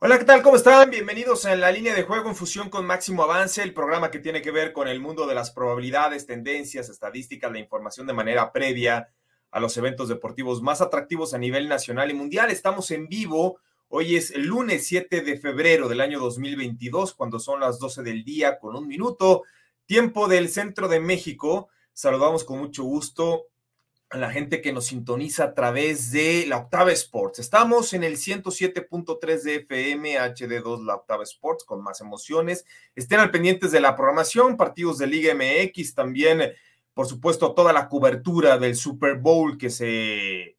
Hola, ¿qué tal? ¿Cómo están? Bienvenidos a la línea de juego en fusión con Máximo Avance, el programa que tiene que ver con el mundo de las probabilidades, tendencias, estadísticas, la información de manera previa a los eventos deportivos más atractivos a nivel nacional y mundial. Estamos en vivo. Hoy es el lunes 7 de febrero del año 2022, cuando son las 12 del día con un minuto, tiempo del centro de México. Saludamos con mucho gusto a la gente que nos sintoniza a través de la Octava Sports. Estamos en el 107.3 de FM, HD2 La Octava Sports, con más emociones. Estén al pendientes de la programación, partidos de Liga MX, también, por supuesto, toda la cobertura del Super Bowl que se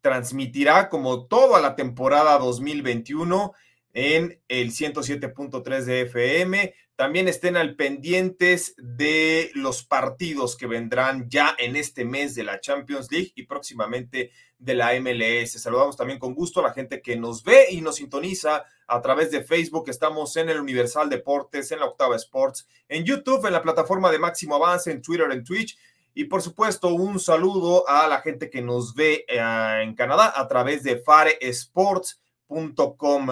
transmitirá como toda la temporada 2021 en el 107.3 de FM. También estén al pendientes de los partidos que vendrán ya en este mes de la Champions League y próximamente de la MLS. Saludamos también con gusto a la gente que nos ve y nos sintoniza a través de Facebook. Estamos en el Universal Deportes, en la Octava Sports, en YouTube, en la plataforma de Máximo Avance, en Twitter, en Twitch. Y por supuesto, un saludo a la gente que nos ve eh, en Canadá a través de faresports.com.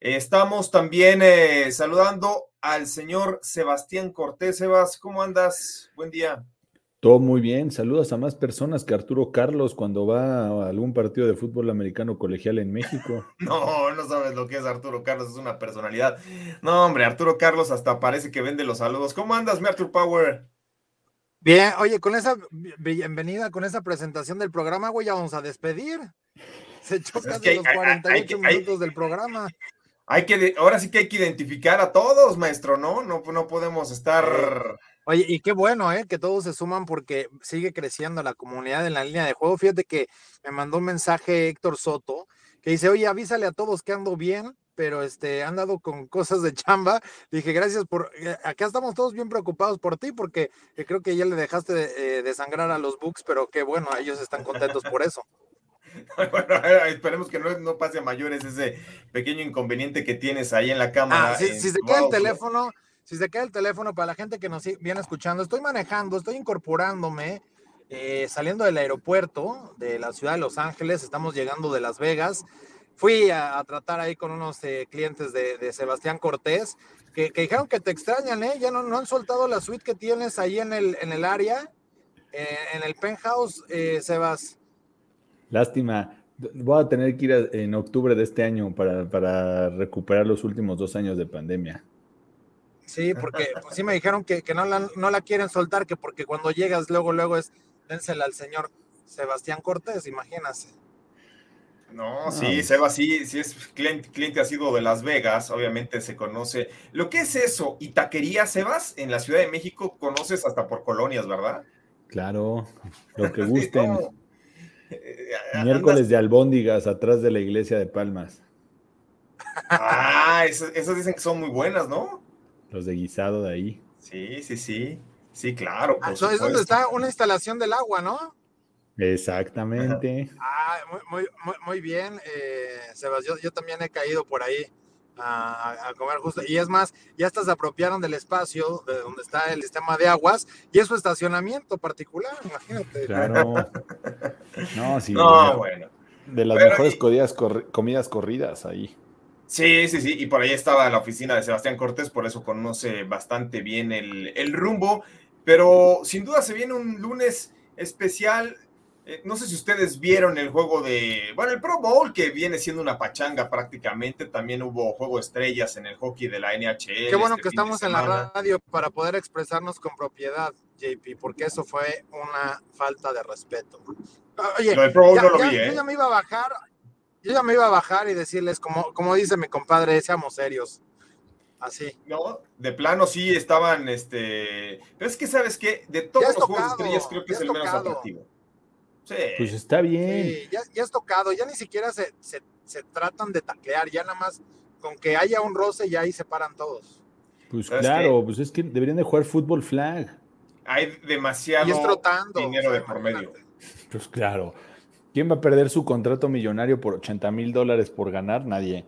Estamos también eh, saludando al señor Sebastián Cortés. Sebas, ¿cómo andas? Buen día. Todo muy bien. Saludos a más personas que Arturo Carlos cuando va a algún partido de fútbol americano colegial en México. no, no sabes lo que es Arturo Carlos, es una personalidad. No, hombre, Arturo Carlos hasta parece que vende los saludos. ¿Cómo andas, mi Arthur Power? Bien, oye, con esa bienvenida, con esa presentación del programa, güey, ya vamos a despedir. Se echó casi los 48 minutos del programa. Hay que, ahora sí que hay que identificar a todos, maestro, ¿no? No, no podemos estar. Oye, y qué bueno, ¿eh? Que todos se suman porque sigue creciendo la comunidad en la línea de juego. Fíjate que me mandó un mensaje Héctor Soto que dice, oye, avísale a todos que ando bien, pero este, han dado con cosas de chamba. Dije, gracias por, eh, acá estamos todos bien preocupados por ti porque eh, creo que ya le dejaste de, eh, de sangrar a los Bucks, pero qué bueno, ellos están contentos por eso. Bueno, esperemos que no, pase a mayores ese pequeño inconveniente que tienes ahí en la cámara. Ah, si, se queda el teléfono, si se queda el teléfono para la gente que nos viene escuchando, estoy manejando, estoy incorporándome, eh, saliendo del aeropuerto de la ciudad de Los Ángeles, estamos llegando de Las Vegas. Fui a, tratar ahí con unos eh, clientes de, Sebastián Cortés que, dijeron que te extrañan, ¿eh? Ya no, no, han soltado la suite que tienes ahí en el, en el área, eh, en el penthouse, Sebas. Lástima. Voy a tener que ir en octubre de este año para, recuperar los últimos dos años de pandemia. Sí, porque pues, sí me dijeron que, no, la, no la quieren soltar, que porque cuando llegas luego, luego es dénsela al señor Sebastián Cortés, imagínate. No, sí, Seba, sí, sí es cliente, cliente ha sido de Las Vegas, obviamente se conoce. Lo que es eso, y taquería, Sebas, en la Ciudad de México conoces hasta por colonias, ¿verdad? Claro, lo que gusten. Miércoles de albóndigas atrás de la iglesia de Palmas. Ah, esas, dicen que son muy buenas, ¿no? Los de guisado de ahí. Sí, sí, sí. Sí, claro. Ah, eso es donde está una instalación del agua, ¿no? Exactamente. Ah, muy, muy, muy bien, eh, Sebas. Yo, yo también he caído por ahí a, comer justo. Y es más, ya hasta se apropiaron del espacio de donde está el sistema de aguas y es su estacionamiento particular, imagínate. Claro. No, sí. No, bueno. De las mejores comidas, corridas ahí. Sí, sí, sí, y por ahí estaba la oficina de Sebastián Cortés, por eso conoce bastante bien el, el rumbo, pero sin duda se viene un lunes especial eh, no sé si ustedes vieron el juego de, bueno, el Pro Bowl, que viene siendo una pachanga prácticamente. También hubo juego estrellas en el hockey de la NHL. Qué bueno este que estamos en la radio para poder expresarnos con propiedad, JP, porque eso fue una falta de respeto. Oye, Lo Pro Bowl no lo vi, ¿eh? yo ya me iba a bajar, yo ya me iba a bajar y decirles, como, como dice mi compadre, seamos serios. Así. No, de plano sí estaban, este. Pero es que, ¿sabes qué? De todos los juegos estrellas, creo que es el menos atractivo. Pues está bien. ya, ya, es tocado, ya ni siquiera se, se, tratan de taclear, ya nada más con que haya un roce ya ahí se paran todos. Pues claro, pues es que deberían de jugar fútbol flag. Hay demasiado dinero de por medio. Pues claro. ¿Quién va a perder su contrato millonario por 80 mil dólares por ganar? Nadie.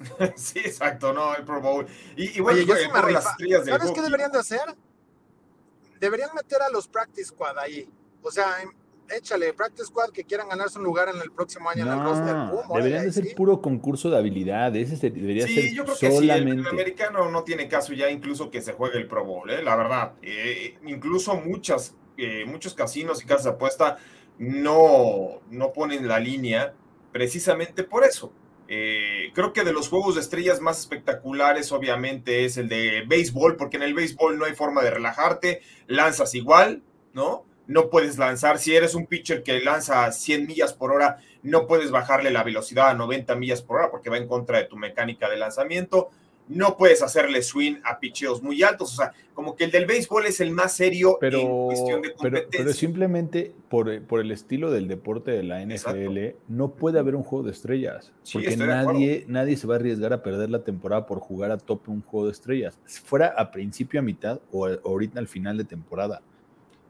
sí, exacto, no, el Pro Bowl. Y, bueno, yo las ¿Sabes qué deberían de hacer? Deberían meter a los practice squad ahí. O sea, échale, practice squad que quieran ganarse un lugar en el próximo año en el roster. deberían de ser puro concurso de habilidad. Ese debería sí, ser yo creo que solamente. el americano no tiene caso ya incluso que se juegue el Pro Bowl, ¿eh? la verdad. Eh, incluso muchas, eh, muchos casinos y casas de apuesta no, no ponen la línea precisamente por eso. Eh, creo que de los juegos de estrellas más espectaculares, obviamente, es el de béisbol, porque en el béisbol no hay forma de relajarte, lanzas igual, ¿no? No puedes lanzar, si eres un pitcher que lanza 100 millas por hora, no puedes bajarle la velocidad a 90 millas por hora porque va en contra de tu mecánica de lanzamiento no puedes hacerle swing a picheos muy altos. O sea, como que el del béisbol es el más serio pero, en cuestión de competencia. Pero, simplemente por, el estilo del deporte de la NFL, no puede haber un juego de estrellas. porque nadie, nadie se va a arriesgar a perder la temporada por jugar a tope un juego de estrellas. Fuera a principio, a mitad o ahorita al final de temporada.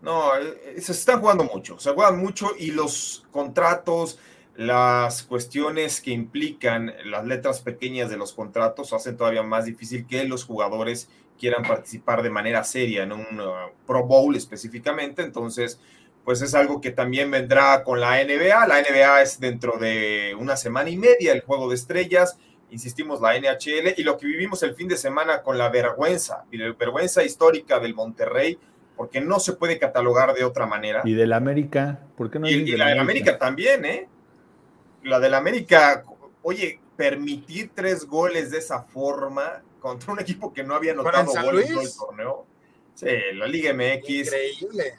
No, eh, se están jugando mucho, se juegan mucho y los contratos, las cuestiones que implican las letras pequeñas de los contratos hacen todavía más difícil que los jugadores quieran participar de manera seria en un uh, Pro Bowl específicamente. Entonces, pues es algo que también vendrá con la NBA. La NBA es dentro de una semana y media el juego de estrellas. Insistimos, la NHL y lo que vivimos el fin de semana con la vergüenza, y la vergüenza histórica del Monterrey, porque no se puede catalogar de otra manera. Y del América, ¿por qué no? Y, y la del América también, ¿eh? la del América, oye, permitir tres goles de esa forma contra un equipo que no había anotado goles en el torneo. Sí, la Liga MX. Increíble.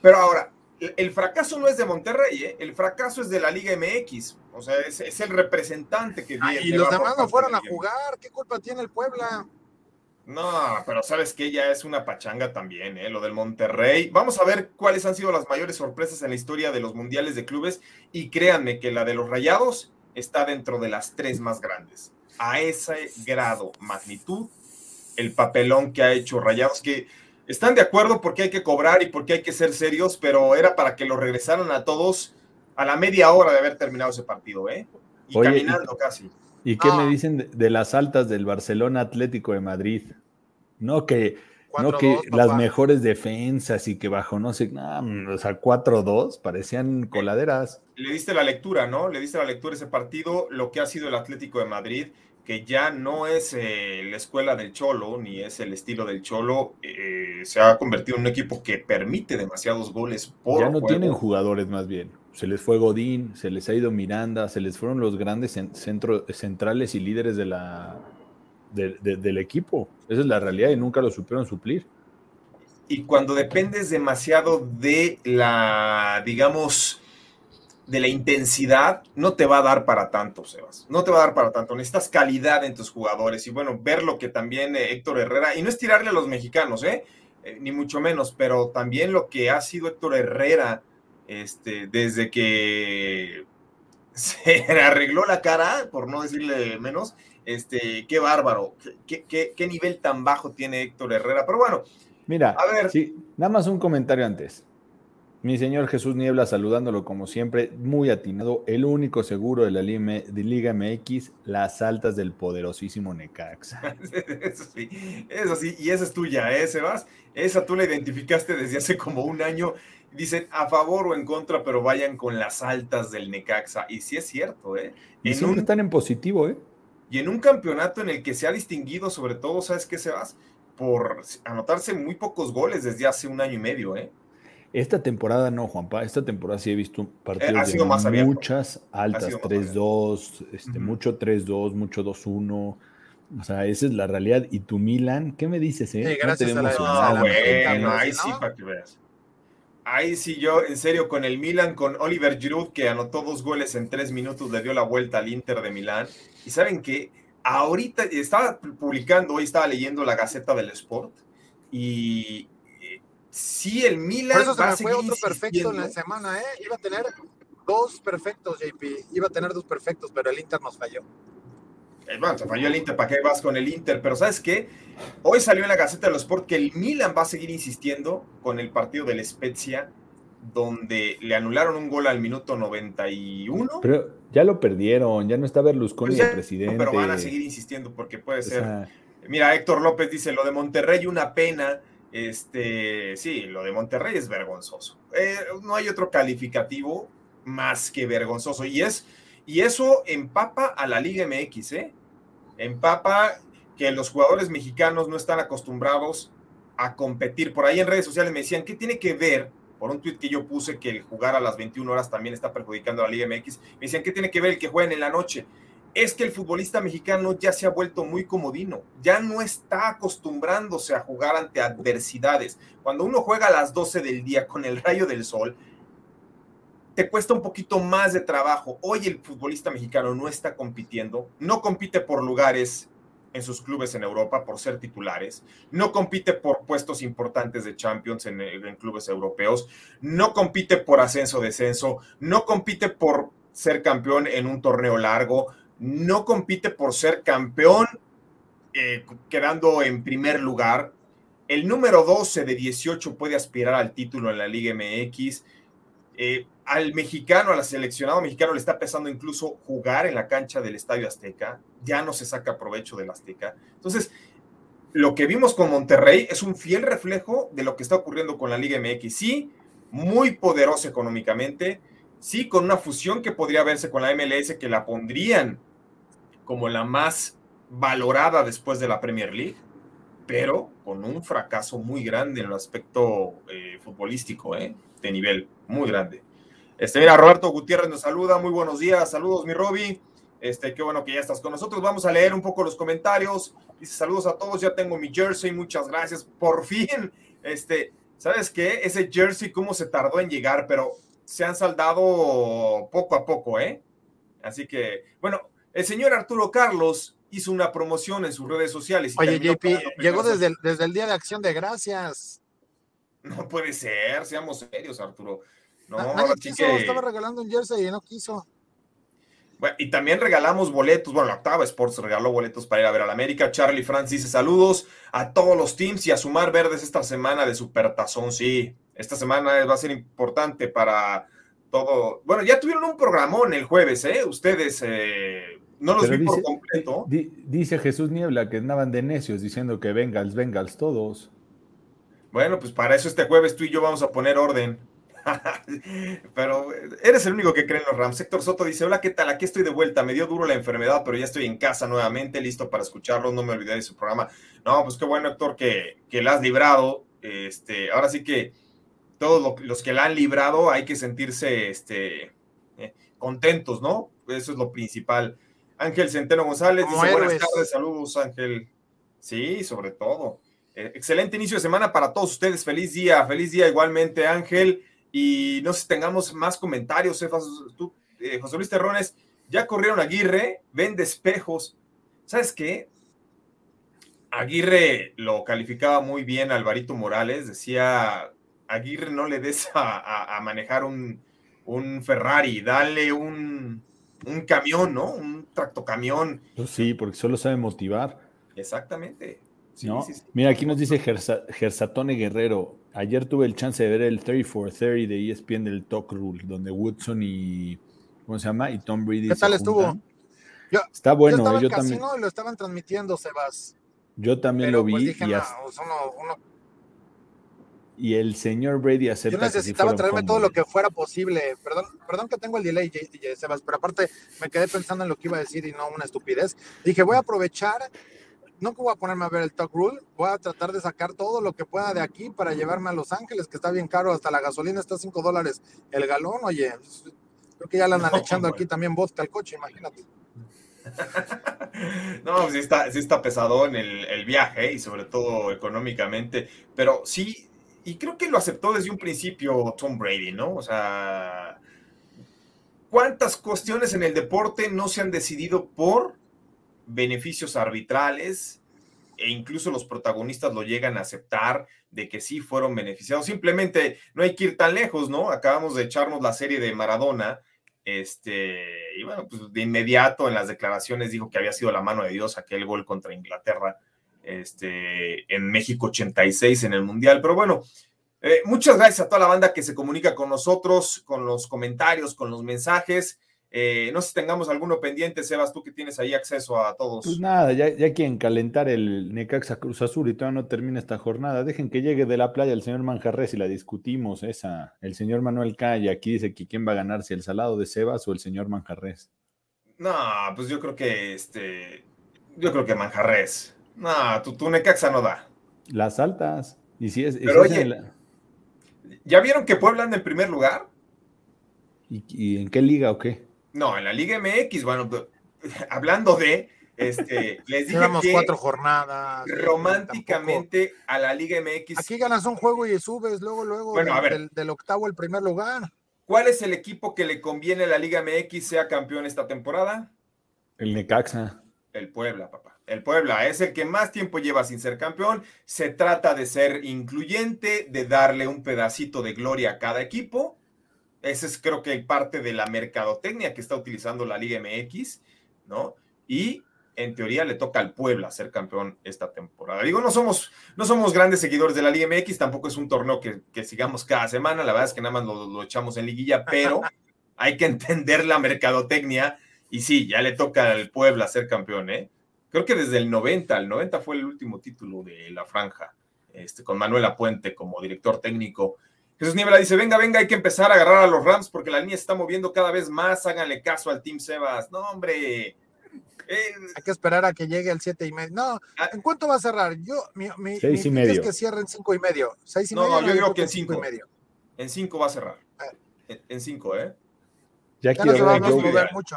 Pero ahora, el fracaso no es de Monterrey, ¿eh? el fracaso es de la Liga MX. O sea, es, el representante que viene. y los demás no fueron a jugar. ¿Qué culpa tiene el Puebla? No, pero sabes que ya es una pachanga también, ¿eh? lo del Monterrey. Vamos a ver cuáles han sido las mayores sorpresas en la historia de los mundiales de clubes y créanme que la de los Rayados está dentro de las tres más grandes. A ese grado, magnitud, el papelón que ha hecho Rayados, que están de acuerdo porque hay que cobrar y porque hay que ser serios, pero era para que lo regresaran a todos a la media hora de haber terminado ese partido, ¿eh? Y caminando casi. ¿Y qué me dicen de, las altas del Barcelona Atlético de Madrid? No que, no que las mejores defensas y que bajo no sé, o sea, 4-2 parecían coladeras. Le diste la lectura, ¿no? Le diste la lectura ese partido, lo que ha sido el Atlético de Madrid, que ya no es eh, la escuela del Cholo, ni es el estilo del Cholo, eh, se ha convertido en un equipo que permite demasiados goles por Ya no tienen jugadores más bien se les fue Godín, se les ha ido Miranda, se les fueron los grandes centros centrales y líderes de la, del equipo. Esa es la realidad y nunca lo supieron suplir. Y cuando dependes demasiado de la, digamos, de la intensidad, no te va a dar para tanto, Sebas. No te va a dar para tanto. Necesitas calidad en tus jugadores. Y bueno, ver lo que también eh, Héctor Herrera, y no es tirarle a los mexicanos, ¿eh? ¿eh? ni mucho menos, pero también lo que ha sido Héctor Herrera este, desde que se arregló la cara, por no decirle menos, este, qué bárbaro, qué, qué, nivel tan bajo tiene Héctor Herrera. Pero bueno, mira, a ver. Sí, nada más un comentario antes. Mi señor Jesús Niebla saludándolo como siempre, muy atinado, el único seguro de la Liga MX, las altas del poderosísimo Necaxa. Eso sí, eso sí, y esa es tuya, ¿eh, Sebas? Esa tú la identificaste desde hace como un año dicen a favor o en contra, pero vayan con las altas del Necaxa. Y sí es cierto, ¿eh? Y siempre están en positivo, ¿eh? Y en un campeonato en el que se ha distinguido, sobre todo, ¿sabes qué, Sebas? Por anotarse muy pocos goles desde hace un año y medio, ¿eh? Esta temporada no, Juanpa. Esta temporada sí he visto partidos de muchas altas, 3-2, este, mucho 3-2, mucho 2-1. O sea, esa es la realidad. Y tu Milan, ¿qué me dices, eh? Sí, gracias a la... bueno, ahí sí, para que veas. Ahí sí, yo en serio con el Milan, con Oliver Giroud, que anotó dos goles en tres minutos, le dio la vuelta al Inter de Milán. Y saben que ahorita estaba publicando, hoy estaba leyendo la Gaceta del Sport, y eh, sí, el Milan. Por eso se me fue otro perfecto en la semana, ¿eh? Iba a tener dos perfectos, JP. Iba a tener dos perfectos, pero el Inter nos falló. Bueno, te falló el Inter, ¿para qué vas con el Inter? Pero ¿sabes qué? Hoy salió en la Gaceta de los Sport que el Milan va a seguir insistiendo con el partido del Spezia, donde le anularon un gol al minuto 91. Pero ya lo perdieron, ya no está Berlusconi pues el presidente. Pero van a seguir insistiendo porque puede ser. Mira, Héctor López dice, lo de Monterrey una pena. Este, sí, lo de Monterrey es vergonzoso. Eh, no hay otro calificativo más que vergonzoso. Y es, y eso empapa a la Liga MX, ¿eh? Empapa que los jugadores mexicanos no están acostumbrados a competir. Por ahí en redes sociales me decían, ¿qué tiene que ver? Por un tuit que yo puse que el jugar a las 21 horas también está perjudicando a la Liga MX. Me decían, ¿qué tiene que ver el que jueguen en la noche? es que el futbolista mexicano ya se ha vuelto muy comodino, ya no está acostumbrándose a jugar ante adversidades. Cuando uno juega a las 12 del día con el rayo del sol, te cuesta un poquito más de trabajo. Hoy el futbolista mexicano no está compitiendo, no compite por lugares en sus clubes en Europa por ser titulares, no compite por puestos importantes de Champions en, en clubes europeos, no compite por ascenso-descenso, no compite por ser campeón en un torneo largo, no compite por ser campeón, eh, quedando en primer lugar. El número 12 de 18 puede aspirar al título en la Liga MX. Eh, al mexicano, al seleccionado mexicano, le está pesando incluso jugar en la cancha del Estadio Azteca. Ya no se saca provecho del Azteca. Entonces, lo que vimos con Monterrey es un fiel reflejo de lo que está ocurriendo con la Liga MX. Sí, muy poderoso económicamente. Sí, con una fusión que podría verse con la MLS, que la pondrían como la más valorada después de la Premier League, pero con un fracaso muy grande en el aspecto eh, futbolístico, eh, de nivel muy grande. Este, mira, Roberto Gutiérrez nos saluda, muy buenos días, saludos mi Roby, este, qué bueno que ya estás con nosotros, vamos a leer un poco los comentarios, dice saludos a todos, ya tengo mi jersey, muchas gracias, por fin, este, ¿sabes qué? Ese jersey, cómo se tardó en llegar, pero se han saldado poco a poco, ¿eh? Así que, bueno, el señor Arturo Carlos hizo una promoción en sus redes sociales. Oye, JP, llegó desde el, desde el Día de Acción de Gracias. No puede ser, seamos serios, Arturo. No, Nadie quiso, estaba regalando un jersey y no quiso. Bueno, y también regalamos boletos. Bueno, la Octava Sports regaló boletos para ir a ver al América. Charlie Francis dice saludos a todos los teams y a sumar verdes esta semana de Supertazón. Sí, esta semana va a ser importante para todo. Bueno, ya tuvieron un programón el jueves, ¿eh? Ustedes eh, no los vi por completo. dice Jesús Niebla que andaban de necios diciendo que Bengals, Bengals todos. Bueno, pues para eso este jueves tú y yo vamos a poner orden. pero eres el único que cree en los Rams. Héctor Soto dice: Hola, ¿qué tal? Aquí estoy de vuelta. Me dio duro la enfermedad, pero ya estoy en casa nuevamente, listo para escucharlo. No me olvidé de su programa. No, pues qué bueno, Héctor, que, que la has librado. Este, ahora sí que todos los que la han librado hay que sentirse este, eh, contentos, ¿no? Eso es lo principal. Ángel Centeno González dice buenas tardes, saludos Ángel. Sí, sobre todo. Eh, excelente inicio de semana para todos ustedes. Feliz día, feliz día igualmente Ángel. Y no sé si tengamos más comentarios, eh, José Luis Terrones. Ya corrieron Aguirre, vende espejos. ¿Sabes qué? Aguirre lo calificaba muy bien Alvarito Morales, decía, Aguirre no le des a, manejar un, Ferrari, dale un, camión, ¿no? Un tractocamión. Pues sí, porque solo sabe motivar. Exactamente. Mira, aquí nos dice Gersatone Guerrero. Ayer tuve el chance de ver el 3430 de ESPN del Talk Rule, donde Woodson y. ¿Cómo se llama? Y Tom Brady. ¿Qué tal estuvo? Está bueno, yo, estaba yo también. lo estaban transmitiendo, Sebas. Yo también lo pues, vi. y uno, y el señor Brady acepta. Yo necesitaba traerme todo lo que fuera posible. Perdón, perdón que tengo el delay, Sebas, pero aparte me quedé pensando en lo que iba a decir y no una estupidez. Dije, voy a aprovechar, no que voy a ponerme a ver el Talk Rule, voy a tratar de sacar todo lo que pueda de aquí para llevarme a Los Ángeles, que está bien caro, hasta la gasolina está a 5 dólares el galón, oye. Creo que ya la andan echando aquí también vodka al coche, imagínate. no, sí está, sí está pesado en el, el viaje y sobre todo económicamente, pero sí y creo que lo aceptó desde un principio Tom Brady, ¿no? O sea, ¿cuántas cuestiones en el deporte no se han decidido por beneficios arbitrales? E incluso los protagonistas lo llegan a aceptar de que sí fueron beneficiados. Simplemente no hay que ir tan lejos, ¿no? Acabamos de echarnos la serie de Maradona Este, y bueno, pues de inmediato en las declaraciones dijo que había sido la mano de Dios aquel gol contra Inglaterra este, en México 86 en el Mundial. Pero bueno, eh, muchas gracias a toda la banda que se comunica con nosotros, con los comentarios, con los mensajes. Eh, no sé si tengamos alguno pendiente, Sebas, tú que tienes ahí acceso a todos. Pues nada, ya, ya quieren calentar el Necaxa Cruz Azul y todavía no termina esta jornada. Dejen que llegue de la playa el señor Manjarres y la discutimos esa. El señor Manuel Calle aquí dice que quién va a ganar, si el salado de Sebas o el señor Manjarres. No, pues yo creo que este. Yo creo que Manjarres. No, tu, Necaxa no da. Las altas. Y si es. Pero oye, ¿ya vieron que Puebla anda en primer lugar? ¿Y en qué liga o qué? No, en la Liga MX, bueno, hablando de, este, les dije que cuatro jornadas. Románticamente a la Liga MX. Aquí ganas un juego y subes luego, luego bueno, a ver, del, octavo al primer lugar. ¿Cuál es el equipo que le conviene a la Liga MX sea campeón esta temporada? El Necaxa. El Puebla, papá. El Puebla es el que más tiempo lleva sin ser campeón. Se trata de ser incluyente, de darle un pedacito de gloria a cada equipo ese es creo que parte de la mercadotecnia que está utilizando la Liga MX, ¿no? Y en teoría le toca al Puebla ser campeón esta temporada. Digo, no somos, no somos grandes seguidores de la Liga MX, tampoco es un torneo que, sigamos cada semana, la verdad es que nada más lo, echamos en liguilla, pero hay que entender la mercadotecnia y sí, ya le toca al Puebla ser campeón, ¿eh? Creo que desde el 90, el 90 fue el último título de la franja, este, con Manuel Apuente como director técnico. Jesús Niebla dice, venga, venga, hay que empezar a agarrar a los Rams porque la línea se está moviendo cada vez más, háganle caso al Team Sebas. No, hombre. Eh, hay que esperar a que llegue el siete y medio. No, ah. ¿en cuánto va a cerrar? Yo, mi, mi, seis y medio. es que cierren cinco y medio. Seis y no, medio. No, yo digo que en cinco. y medio. En cinco va a cerrar. Ah. En, cinco, ¿eh? Ya, ya quiero ver Joe, mucho.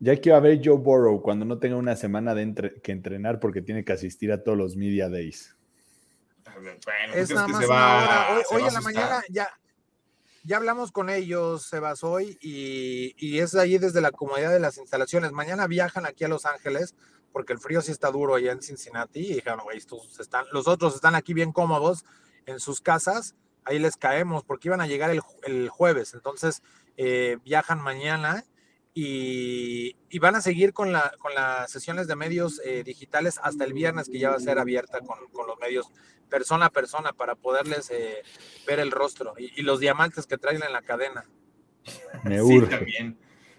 Ya quiero ver Joe Burrow cuando no tenga una semana de que entrenar porque tiene que asistir a todos los media days es nada más una Hoy, hoy en la mañana ya, ya hablamos con ellos, Sebas, hoy, y, y, es ahí desde la comodidad de las instalaciones. Mañana viajan aquí a Los Ángeles, porque el frío sí está duro allá en Cincinnati, y dijeron, güey, están, los otros están aquí bien cómodos en sus casas, ahí les caemos, porque iban a llegar el, el jueves, entonces eh, viajan mañana y, van a seguir con, la, con las sesiones de medios eh, digitales hasta el viernes, que ya va a ser abierta con, con los medios persona a persona para poderles eh, ver el rostro y, los diamantes que traen en la cadena. Me urge.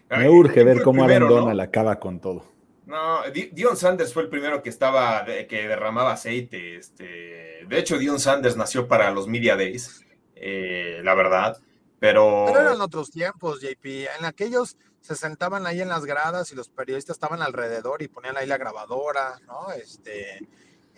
Me urge ver cómo Arendona la acaba con todo. No, Dion Sanders fue el primero que estaba, que derramaba aceite. Este, de hecho, Dion Sanders nació para los Media Days, eh, la verdad. Pero... pero eran otros tiempos, JP. En aquellos se sentaban ahí en las gradas y los periodistas estaban alrededor y ponían ahí la grabadora, ¿no? Este,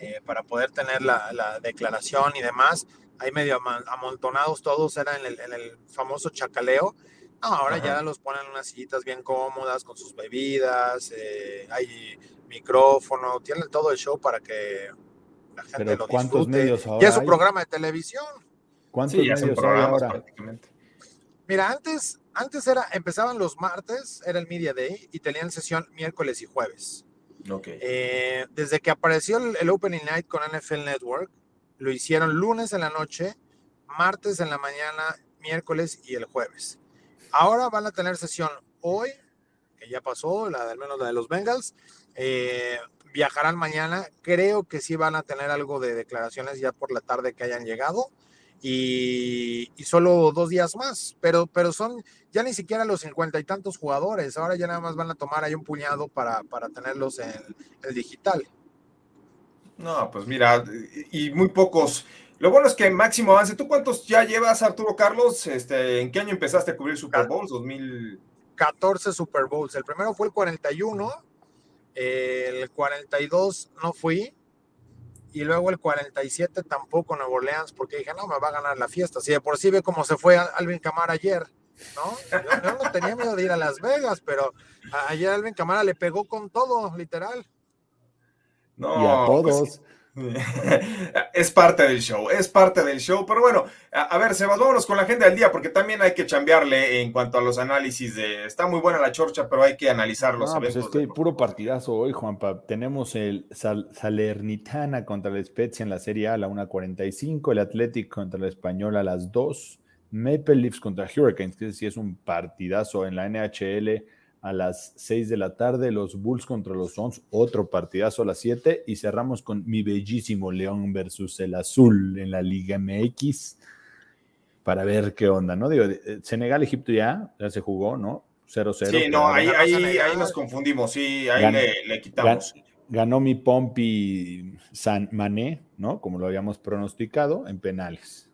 eh, para poder tener la, declaración y demás. Ahí medio amontonados todos, era en el, famoso chacaleo. ahora ya los ponen en unas sillitas bien cómodas con sus bebidas, eh, hay micrófono, tienen todo el show para que la gente lo ¿cuántos disfrute. medios ahora Ya es un programa de televisión. ¿Cuántos medios hay ahora? Mira, antes antes era, empezaban los martes, era el Media Day, y tenían sesión miércoles y jueves. Okay. Eh, desde que apareció el, Opening Night con NFL Network, lo hicieron lunes en la noche, martes en la mañana, miércoles y el jueves. Ahora van a tener sesión hoy, que ya pasó, la, al menos la de los Bengals. Eh, viajarán mañana. Creo que sí van a tener algo de declaraciones ya por la tarde que hayan llegado y, solo dos días más, pero, pero son ya ni siquiera los cincuenta y tantos jugadores, ahora ya nada más van a tomar ahí un puñado para, para tenerlos en el digital. No, pues mira, y muy pocos. Lo bueno es que máximo avance. ¿Tú cuántos ya llevas, Arturo Carlos? Este, ¿En qué año empezaste a cubrir Super Bowls? 2014 Super Bowls. El primero fue el 41, el 42 no fui, y luego el 47 tampoco Nuevo Orleans, porque dije, no, me va a ganar la fiesta. Si de por sí ve cómo se fue Alvin Camara ayer, ¿no? Yo, no tenía miedo de ir a Las Vegas, pero ayer Alvin Camara le pegó con todo, literal. No, y a pues todos. es parte del show, es parte del show. Pero bueno, a, ver, Sebas, vámonos con la agenda del día, porque también hay que chambearle en cuanto a los análisis de. Está muy buena la chorcha, pero hay que analizarlos. No, pues es que puro partidazo hoy, Juanpa. Tenemos el Salernitana contra el Spezia en la Serie A a la 1.45, el Athletic contra el Español a las 2, Maple Leafs contra Hurricanes, que sí es un partidazo en la NHL a las 6 de la tarde, los Bulls contra los Suns, otro partidazo a las 7 y cerramos con mi bellísimo León versus el Azul en la Liga MX para ver qué onda, ¿no? Digo, eh, Senegal, Egipto ya, ya se jugó, ¿no? 0-0. Sí, no, ahí, ahí, nos confundimos, sí, ahí le, quitamos. Ganó, mi Pompi San Mané, ¿no? Como lo habíamos pronosticado, en penales.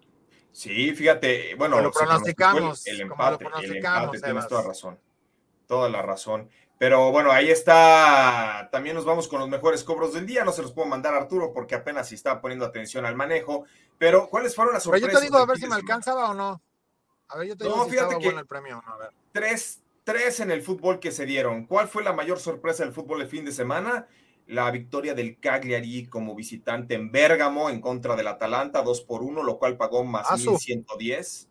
Sí, fíjate, bueno, lo pronosticamos. El, empate, el empate, tienes toda razón. Toda la razón. Pero bueno, ahí está. También nos vamos con los mejores cobros del día. No se los puedo mandar a Arturo porque apenas está poniendo atención al manejo. Pero, ¿cuáles fueron las sorpresas? Pero yo te digo a ver si me alcanzaba o no. A ver, yo te digo si estaba bueno el premio no. A ver. Tres, tres en el fútbol que se dieron. ¿Cuál fue la mayor sorpresa del fútbol de fin de semana? La victoria del Cagliari como visitante en Bérgamo en contra del Atalanta, 2 por 1, lo cual pagó más 1110.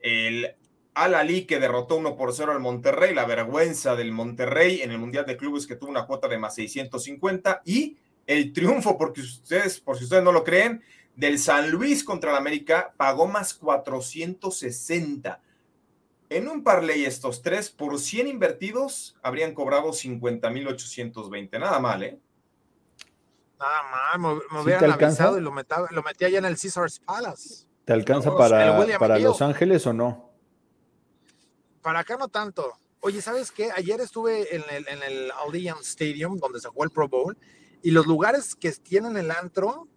El al que derrotó 1 por 0 al Monterrey, la vergüenza del Monterrey en el Mundial de Clubes que tuvo una cuota de más 650 y el triunfo, porque ustedes, por si ustedes no lo creen, del San Luis contra el América pagó más 460. En un parlay estos tres, por 100 invertidos, habrían cobrado 50.820. Nada mal, ¿eh? Nada mal, me, hubieran avisado y lo, lo metía ya en el Caesars Palace. ¿Te alcanza para, para Los Ángeles o no? Para acá no tanto. Oye, ¿sabes qué? Ayer estuve en el, en el Allianz Stadium, donde se jugó el Pro Bowl, y los lugares que tienen el antro,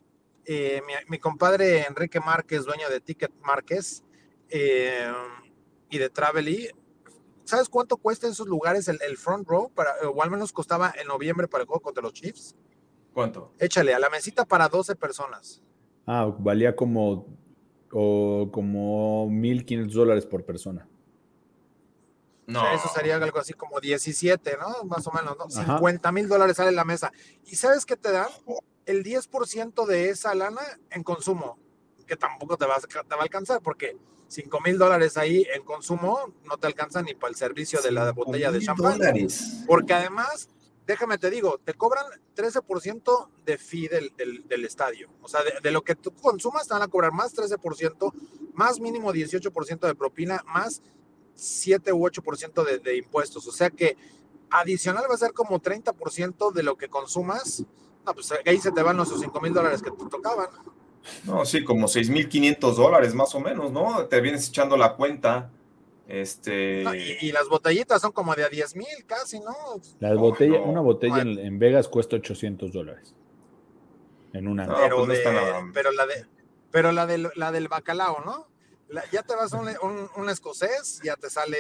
eh, mi, compadre Enrique Márquez, dueño de Ticket Márquez eh, y de Travely, ¿sabes cuánto cuesta en esos lugares el, front row? Para, o al menos costaba en noviembre para el juego contra los Chiefs. ¿Cuánto? Échale, a la mesita para 12 personas. Ah, valía como, o como 1.500 dólares por persona. No. eso sería algo así como 17, ¿no? Más o menos, ¿no? 50 mil dólares sale la mesa. ¿Y sabes qué te dan? El 10% de esa lana en consumo, que tampoco te va, a, te va a alcanzar, porque 5 mil dólares ahí en consumo no te alcanza ni para el servicio de la botella de champán. Porque además, déjame te digo, te cobran 13% de fee del, del, estadio. O sea, de, de, lo que tú consumas te van a cobrar más 13%, más mínimo 18% de propina, más 7 u 8% de, de impuestos. O sea que adicional va a ser como 30% de lo que consumas. No, pues ahí se te van los 5 mil dólares que te tocaban. No, sí, como 6.500 dólares más o menos, ¿no? Te vienes echando la cuenta. Este... y, las botellitas son como de a 10 mil casi, ¿no? Las botellas, una botella en, Vegas cuesta 800 dólares. En una. pero, pues pero la de, pero la, de, la del bacalao, ¿no? Ya te vas a un, escocés, ya te sale.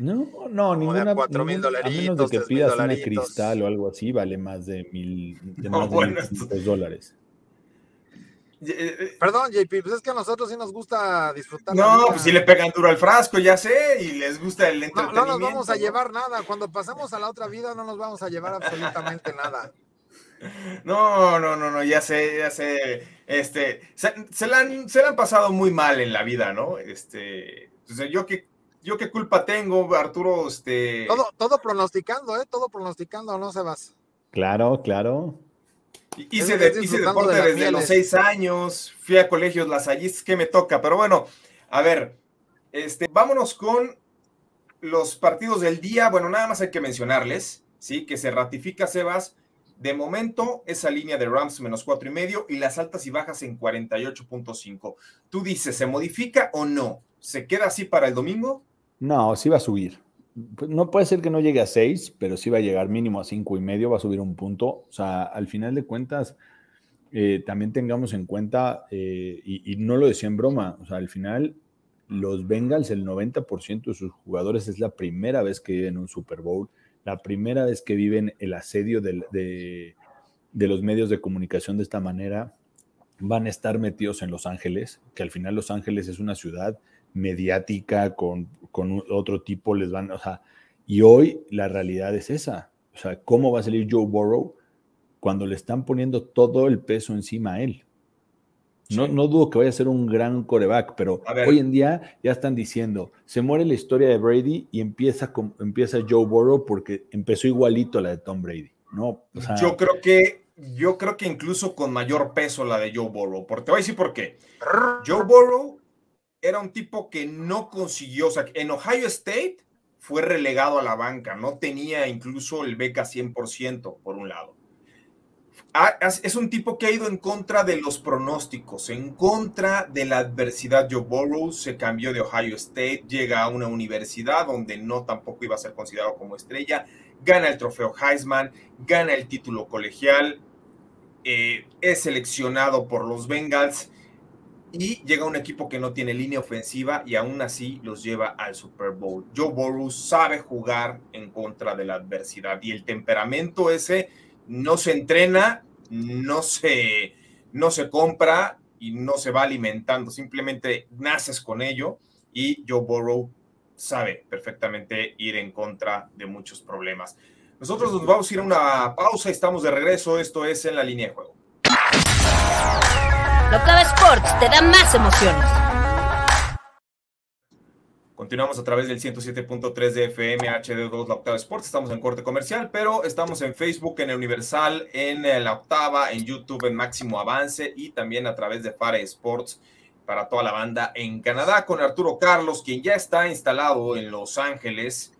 No, no, ninguna. cuatro mil A menos de que pidas una cristal o algo así, vale más de mil, de más de dólares. Eh, eh, Perdón, JP, pues es que a nosotros sí nos gusta disfrutar. No, pues sí le pegan duro al frasco, ya sé, y les gusta el entretenimiento. No, no nos vamos a llevar nada. Cuando pasemos a la otra vida, no nos vamos a llevar absolutamente nada. No, no, no, no, ya sé, ya sé. Este, se, la han, se han pasado muy mal en la vida, ¿no? Este, yo qué, yo qué culpa tengo, Arturo, este. Todo, todo pronosticando, ¿eh? Todo pronosticando, no se vas. Claro, claro. Hice, deporte desde los seis años, fui a colegios lasallistas, que me toca, pero bueno, a ver, este, vámonos con los partidos del día. Bueno, nada más hay que mencionarles, ¿sí? Que se ratifica Sebas de momento, esa línea de Rams menos cuatro y medio y las altas y bajas en 48.5. Tú dices, ¿se modifica o no? ¿Se queda así para el domingo? No, sí va a subir. Pues, no puede ser que no llegue a seis, pero sí va a llegar mínimo a cinco y medio, va a subir un punto. O sea, al final de cuentas, eh, también tengamos en cuenta, eh, y, y, no lo decía en broma, o sea, al final los Bengals, el 90% de sus jugadores es la primera vez que viven un Super Bowl la primera vez que viven el asedio de, los medios de comunicación de esta manera, van a estar metidos en Los Ángeles, que al final Los Ángeles es una ciudad mediática con, otro tipo, les van, o sea, y hoy la realidad es esa, o sea, ¿cómo va a salir Joe Burrow cuando le están poniendo todo el peso encima a él? No, no, dudo que vaya a ser un gran coreback, pero hoy en día ya están diciendo, se muere la historia de Brady y empieza, con, empieza Joe Burrow porque empezó igualito la de Tom Brady. ¿no? yo creo que yo creo que incluso con mayor peso la de Joe Burrow. Porque te voy a decir por qué. Joe Burrow era un tipo que no consiguió, o sea, en Ohio State fue relegado a la banca, no tenía incluso el beca 100% por un lado. Es un tipo que ha ido en contra de los pronósticos, en contra de la adversidad. Joe Burrow se cambió de Ohio State, llega a una universidad donde no tampoco iba a ser considerado como estrella, gana el trofeo Heisman, gana el título colegial, eh, es seleccionado por los Bengals y llega un equipo que no tiene línea ofensiva y aún así los lleva al Super Bowl. Joe Burrow sabe jugar en contra de la adversidad y el temperamento ese no se entrena, no se, no se compra y no se va alimentando, simplemente naces con ello y Joe Burrow sabe perfectamente ir en contra de muchos problemas. Nosotros nos vamos a ir a una pausa, estamos de regreso, esto es en la línea de juego. La Sports te da más emociones. Continuamos a través del 107.3 de FM HD2 La Octava Sports. Estamos en corte comercial, pero estamos en Facebook, en el Universal, en La Octava, en YouTube, en Máximo Avance y también a través de Fare Sports para toda la banda en Canadá con Arturo Carlos, quien ya está instalado en Los Ángeles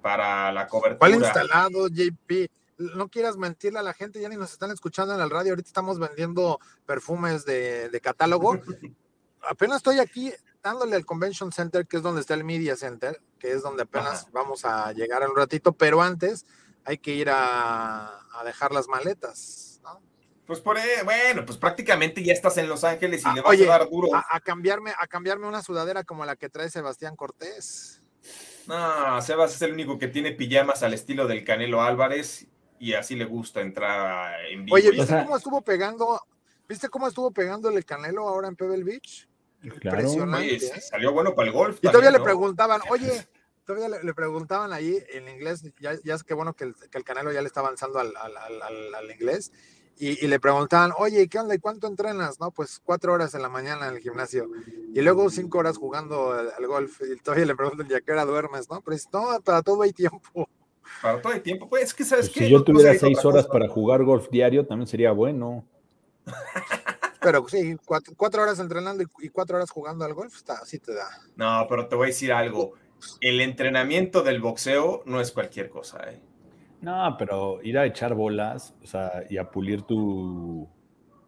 para la cobertura. ¿Cuál instalado, JP? no quieras mentirle a la gente, ya ni nos están escuchando en el radio, ahorita estamos vendiendo perfumes de, catálogo. apenas estoy aquí dándole al Convention Center, que es donde está el Media Center, que es donde apenas vamos a llegar en un ratito, pero antes hay que ir a, dejar las maletas, Pues por bueno, pues prácticamente ya estás en Los Ángeles y ah, le vas a dar duro. A, cambiarme, a cambiarme una sudadera como la que trae Sebastián Cortés. No, Sebas es el único que tiene pijamas al estilo del Canelo Álvarez y así le gusta entrar en vivo. Oye, ¿viste cómo estuvo pegando? ¿Viste cómo estuvo pegando el Canelo ahora en Pebble Beach? Claro. ¿eh? salió bueno para el golf. Y todavía le preguntaban, oye, todavía le, preguntaban ahí en inglés, ya, ya es que bueno que el, Canelo ya le está avanzando al, inglés, y, le preguntaban, oye, ¿qué onda? ¿Y cuánto entrenas? No, pues cuatro horas en la mañana en el gimnasio, y luego cinco horas jugando al, golf, y todavía le preguntan, ¿ya qué hora duermes? No, pero no, para todo hay tiempo para todo el tiempo. Pues es que, ¿sabes pues Si yo tuviera seis horas para jugar golf diario, también sería bueno. Pero sí, cuatro, horas entrenando y, cuatro horas jugando al golf, está, así te da. No, pero te voy a decir algo. El entrenamiento del boxeo no es cualquier cosa, ¿eh? No, pero ir a echar bolas, o sea, y a pulir tu,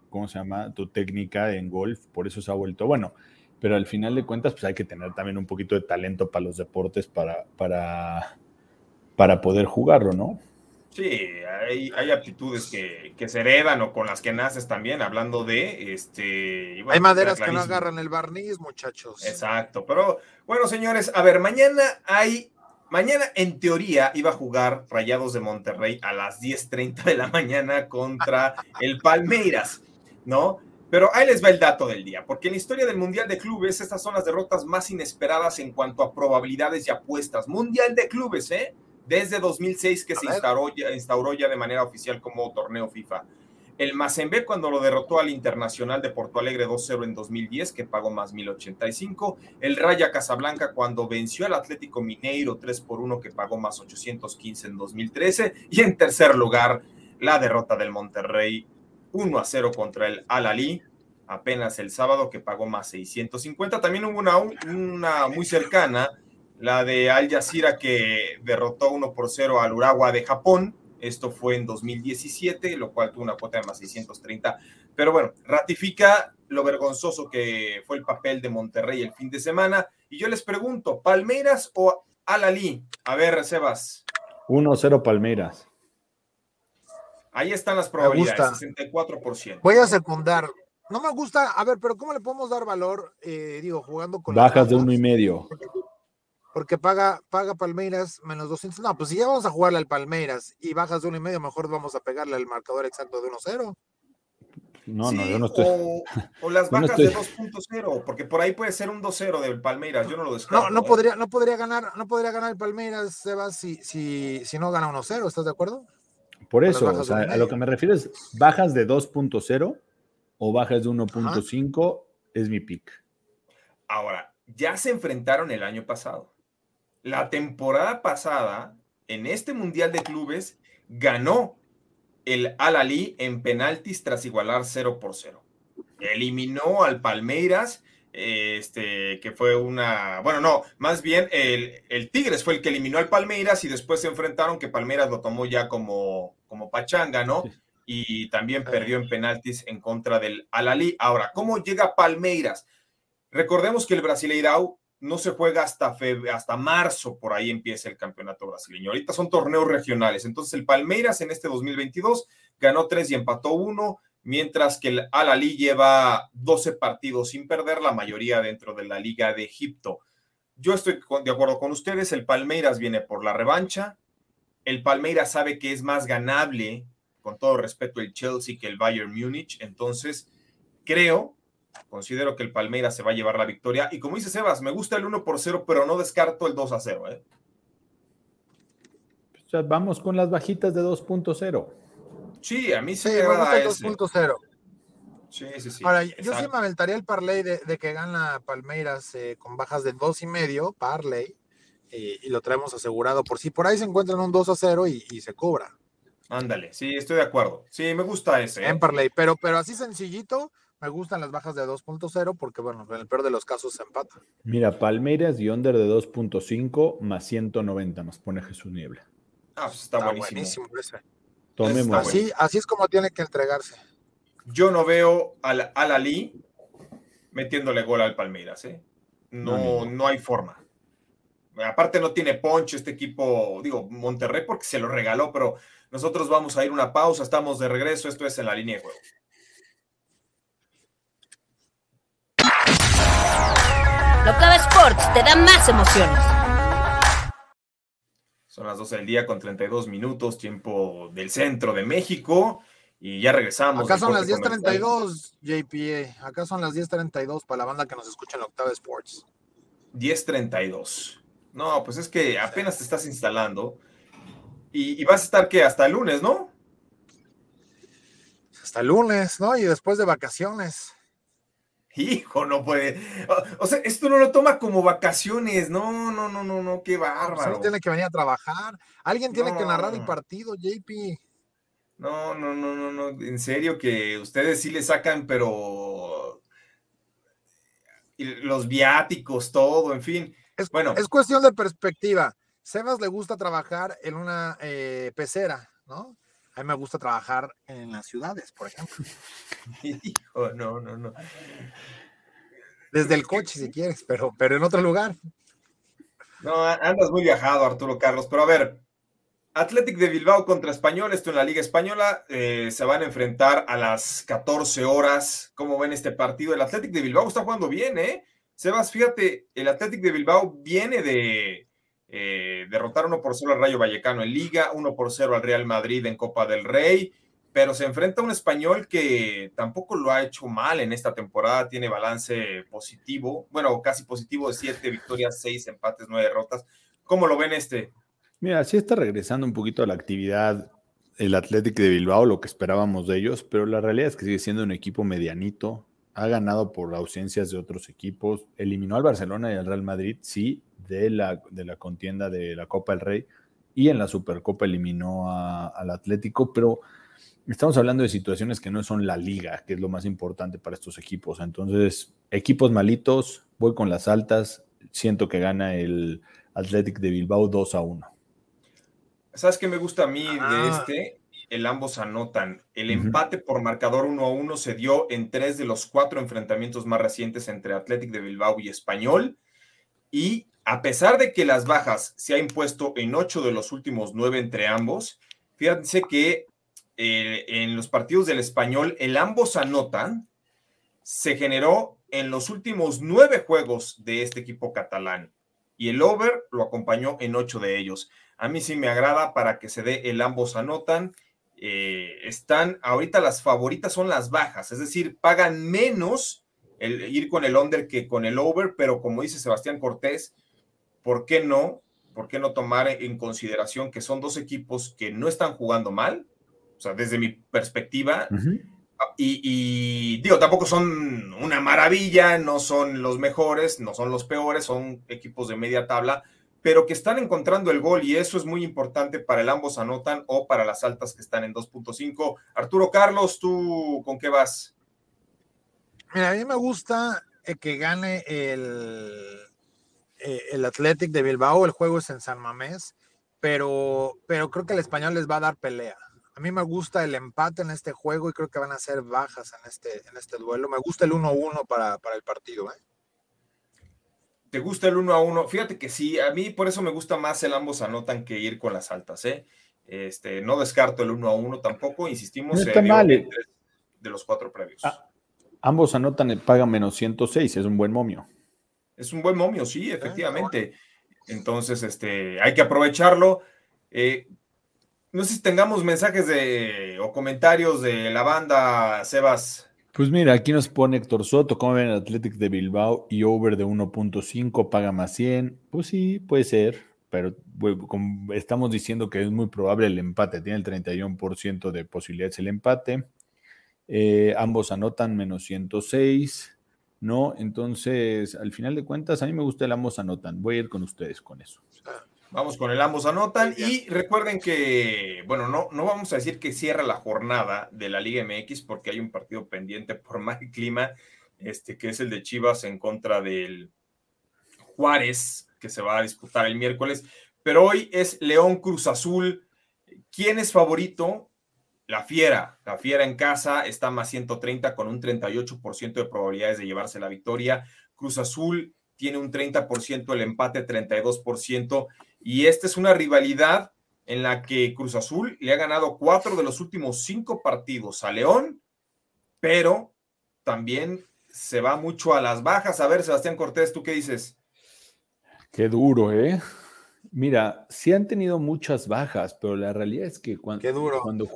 ¿cómo se llama? Tu técnica en golf, por eso se ha vuelto bueno. Pero al final de cuentas, pues hay que tener también un poquito de talento para los deportes, para, para para poder jugarlo, ¿no? Sí, hay, hay aptitudes que, que, se heredan o con las que naces también, hablando de este. hay maderas que no agarran el barniz, muchachos. Exacto, pero bueno, señores, a ver, mañana hay. Mañana, en teoría, iba a jugar Rayados de Monterrey a las 10:30 de la mañana contra el Palmeiras, ¿no? Pero ahí les va el dato del día, porque en la historia del Mundial de Clubes, estas son las derrotas más inesperadas en cuanto a probabilidades y apuestas. Mundial de Clubes, ¿eh? Desde 2006 que se instauró ya, instauró ya de manera oficial como torneo FIFA. El Mazembe cuando lo derrotó al Internacional de Porto Alegre 2-0 en 2010, que pagó más 1085. El Raya Casablanca cuando venció al Atlético Mineiro 3 por 1, que pagó más 815 en 2013. Y en tercer lugar, la derrota del Monterrey 1 0 contra el Al-Ali, apenas el sábado, que pagó más 650. También hubo una, una muy cercana la de Al Jazeera que derrotó 1 por 0 al Uragua de Japón. Esto fue en 2017, lo cual tuvo una cuota de más 630. Pero bueno, ratifica lo vergonzoso que fue el papel de Monterrey el fin de semana. Y yo les pregunto, ¿Palmeiras o Al-Ali? A ver, Sebas. 1-0 Palmeiras. Ahí están las probabilidades, 64%. Voy a secundar. No me gusta, a ver, pero ¿cómo le podemos dar valor, eh, digo, jugando con... Bajas de uno y medio porque paga, paga Palmeiras menos 200. No, pues si ya vamos a jugarle al Palmeiras y bajas de uno y medio, mejor vamos a pegarle al marcador exacto de 1-0. No, no, yo no estoy. O, las bajas de 2.0, porque por ahí puede ser un 2-0 del Palmeiras, yo no lo descarto. No, no, ¿eh? podría, no podría ganar, no podría ganar el Palmeiras, Sebas, si, si, si no gana 1-0, ¿estás de acuerdo? Por eso, o sea, a lo que me refiero es bajas de 2.0 o bajas de 1.5 es mi pick. Ahora, ya se enfrentaron el año pasado. La temporada pasada, en este Mundial de Clubes, ganó el Al-Ali en penaltis tras igualar 0 por 0. Eliminó al Palmeiras este, que fue una, bueno, no, más bien el, el, Tigres fue el que eliminó al Palmeiras y después se enfrentaron que Palmeiras lo tomó ya como, como pachanga, ¿no? Y también perdió en penaltis en contra del Alalí. Ahora, ¿cómo llega Palmeiras? Recordemos que el Brasileirao no se juega hasta, hasta marzo, por ahí empieza el campeonato brasileño. Ahorita son torneos regionales. Entonces el Palmeiras en este 2022 ganó tres y empató uno mientras que el Al-Ali lleva 12 partidos sin perder, la mayoría dentro de la Liga de Egipto. Yo estoy de acuerdo con ustedes, el Palmeiras viene por la revancha, el Palmeiras sabe que es más ganable, con todo respeto, el Chelsea que el Bayern Múnich, entonces creo, considero que el Palmeiras se va a llevar la victoria, y como dice Sebas, me gusta el 1 por 0, pero no descarto el 2 a 0. ¿eh? vamos con las bajitas de 2.0. Sí, a mí sí, me gusta 2.0. Sí, sí, sí. Ahora, yo sí me aventaría el parlay de, que gana Palmeiras eh, con bajas de dos y medio, parlay, eh, y lo traemos asegurado por si por ahí se encuentran un 2 a 0 y, se cobra. Ándale, sí, estoy de acuerdo. Sí, me gusta ese. En ¿eh? parlay, pero, pero así sencillito, me gustan las bajas de 2.0 porque, bueno, en el peor de los casos se empata. Mira, Palmeiras y under de 2.5 más 190 nos pone Jesús Niebla. Ah, pues está, buenísimo. buenísimo ese así, así es como tiene que entregarse. Yo no veo al, al Ali metiéndole gol al Palmeiras, ¿eh? No, no, hay forma. Aparte no tiene poncho este equipo, digo, Monterrey porque se lo regaló, pero nosotros vamos a ir una pausa, estamos de regreso, esto es en la línea de juego. Locava Sports te da más emociones. Son las 12 del día con 32 minutos, tiempo del centro de México. Y ya regresamos. Acá son las 10.32, JPA. Acá son las 10.32 para la banda que nos escucha en Octava Sports. 10.32. No, pues es que apenas te estás instalando. Y, y, vas a estar que hasta el lunes, ¿no? Hasta el lunes, ¿no? Y después de vacaciones. Hijo, no puede. O, sea, esto no lo toma como vacaciones. No, no, no, no, no, qué bárbaro. Tiene que venir a trabajar. Alguien tiene que narrar el partido, JP. No, no, no, no, no. En serio que ustedes sí le sacan, pero los viáticos, todo, en fin. Es, bueno. Es cuestión de perspectiva. Sebas le gusta trabajar en una eh, pecera, ¿no? A mí me gusta trabajar en las ciudades, por ejemplo. Hijo, no, no, no. Desde el coche, si quieres, pero, pero en otro lugar. No, andas muy viajado, Arturo Carlos. Pero a ver, Athletic de Bilbao contra Español, esto en la Liga Española, eh, se van a enfrentar a las 14 horas. ¿Cómo ven este partido? El Athletic de Bilbao está jugando bien, ¿eh? Sebas, fíjate, el Athletic de Bilbao viene de, eh, derrotar uno por 0 al Rayo Vallecano en Liga, uno por 0 al Real Madrid en Copa del Rey, pero se enfrenta a un español que tampoco lo ha hecho mal en esta temporada, tiene balance positivo, bueno, casi positivo de 7 victorias, 6 empates, 9 derrotas. ¿Cómo lo ven este? Mira, sí está regresando un poquito a la actividad el Athletic de Bilbao, lo que esperábamos de ellos, pero la realidad es que sigue siendo un equipo medianito, ha ganado por ausencias de otros equipos, eliminó al Barcelona y al Real Madrid, sí, de la, de la contienda de la Copa del Rey y en la Supercopa eliminó al Atlético, pero estamos hablando de situaciones que no son la liga, que es lo más importante para estos equipos. Entonces, equipos malitos, voy con las altas, siento que gana el Athletic de Bilbao 2 a 1. ¿Sabes qué me gusta a mí de ah. este? El ambos anotan. El empate por marcador 1 a 1 se dio en tres de los cuatro enfrentamientos más recientes entre Athletic de Bilbao y Español. Y a pesar de que las bajas se ha impuesto en ocho de los últimos nueve entre ambos, fíjense que eh, en los partidos del español, el ambos anotan, se generó en los últimos nueve juegos de este equipo catalán y el over lo acompañó en ocho de ellos. A mí sí me agrada para que se dé el ambos anotan. Eh, están ahorita las favoritas son las bajas, es decir, pagan menos el ir con el under que con el over, pero como dice Sebastián Cortés, ¿por qué no? ¿Por qué no tomar en consideración que son dos equipos que no están jugando mal? O sea, desde mi perspectiva. y, digo, tampoco son una maravilla, no son los mejores, no son los peores, son equipos de media tabla, pero que están encontrando el gol y eso es muy importante para el ambos anotan o para las altas que están en 2.5. Arturo Carlos, ¿tú con qué vas? Mira, a mí me gusta eh, que gane el, eh, el Athletic de Bilbao. El juego es en San Mamés, pero, pero creo que el español les va a dar pelea. A mí me gusta el empate en este juego y creo que van a ser bajas en este, en este duelo. Me gusta el 1-1 para, para, el partido. ¿eh? ¿Te gusta el 1 a 1? Fíjate que sí, a mí por eso me gusta más el ambos anotan que ir con las altas, ¿eh? Este, no descarto el 1 a 1 tampoco, insistimos, no mal. Eh. de los cuatro previos. Ah, ambos anotan, eh, pagan menos 106, es un buen momio. Es un buen momio, sí, efectivamente. Entonces, este, hay que aprovecharlo. Eh, no sé si tengamos mensajes de, o comentarios de la banda, Sebas. Pues mira, aquí nos pone Héctor Soto, ¿cómo ven el Athletic de Bilbao y over de 1.5 paga más 100? Pues sí, puede ser, pero como estamos diciendo que es muy probable el empate, tiene el 31% de posibilidades el empate. Eh, ambos anotan menos 106, ¿no? Entonces, al final de cuentas, a mí me gusta el ambos anotan. Voy a ir con ustedes con eso. Vamos con el ambos anotan y recuerden que, bueno, no, no vamos a decir que cierra la jornada de la Liga MX porque hay un partido pendiente por mal clima, este, que es el de Chivas en contra del Juárez, que se va a disputar el miércoles, pero hoy es León Cruz Azul. ¿Quién es favorito? La Fiera, la Fiera en casa está más 130 con un 38% de probabilidades de llevarse la victoria. Cruz Azul tiene un 30%, el empate 32%. Y esta es una rivalidad en la que Cruz Azul le ha ganado cuatro de los últimos cinco partidos a León, pero también se va mucho a las bajas. A ver, Sebastián Cortés, ¿tú qué dices? Qué duro, ¿eh? Mira, sí han tenido muchas bajas, pero la realidad es que cuando, cuando,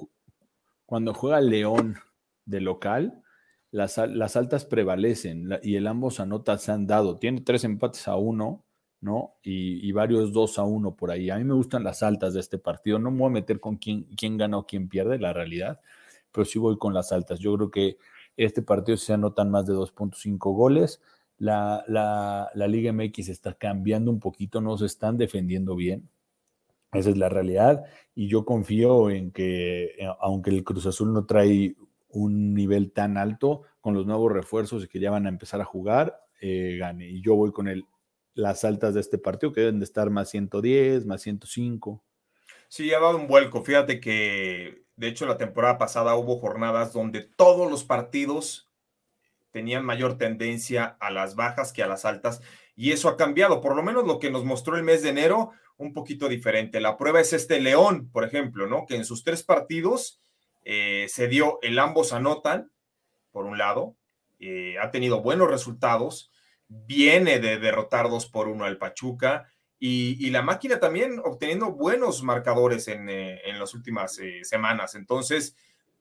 cuando juega León de local, las, las altas prevalecen y el ambos anotas se han dado. Tiene tres empates a uno ¿no? Y, varios 2 a 1 por ahí. A mí me gustan las altas de este partido. No me voy a meter con quién, quién gana o quién pierde, la realidad, pero sí voy con las altas. Yo creo que este partido se anotan más de 2.5 goles. La, la, la, Liga MX está cambiando un poquito, no se están defendiendo bien. Esa es la realidad. Y yo confío en que, eh, aunque el Cruz Azul no trae un nivel tan alto, con los nuevos refuerzos que ya van a empezar a jugar, eh, gane. Y yo voy con el las altas de este partido, que deben de estar más 110, más 105. Sí, ha dado un vuelco. Fíjate que, de hecho, la temporada pasada hubo jornadas donde todos los partidos tenían mayor tendencia a las bajas que a las altas, y eso ha cambiado. Por lo menos lo que nos mostró el mes de enero, un poquito diferente. La prueba es este León, por ejemplo, ¿no? Que en sus tres partidos eh, se dio el ambos anotan, por un lado, eh, ha tenido buenos resultados viene de derrotar 2 por 1 al Pachuca y, la máquina también obteniendo buenos marcadores en, eh, las últimas eh, semanas. Entonces,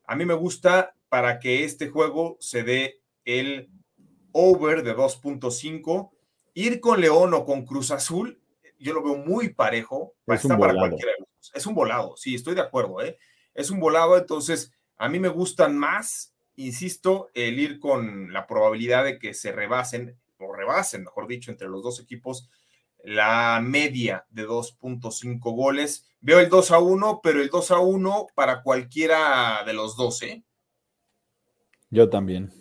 a mí me gusta para que este juego se dé el over de 2.5. Ir con León o con Cruz Azul, yo lo veo muy parejo. Es un volado. Es un volado, sí, estoy de acuerdo. ¿eh? Es un volado, entonces a mí me gustan más, insisto, el ir con la probabilidad de que se rebasen o rebasen, mejor dicho, entre los dos equipos la media de 2.5 goles. Veo el 2 a 1, pero el 2 a 1 para cualquiera de los dos, ¿eh? Yo también.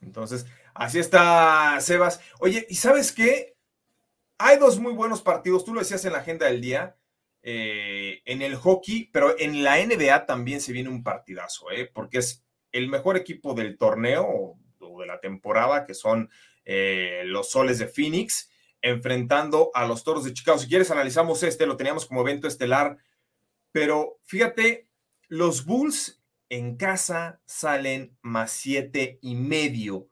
Entonces, así está Sebas. Oye, ¿y sabes qué? Hay dos muy buenos partidos, tú lo decías en la agenda del día, eh, en el hockey, pero en la NBA también se viene un partidazo, ¿eh? Porque es el mejor equipo del torneo o de la temporada, que son eh, los soles de Phoenix, enfrentando a los toros de Chicago. Si quieres, analizamos este, lo teníamos como evento estelar, pero fíjate, los Bulls en casa salen más siete y medio.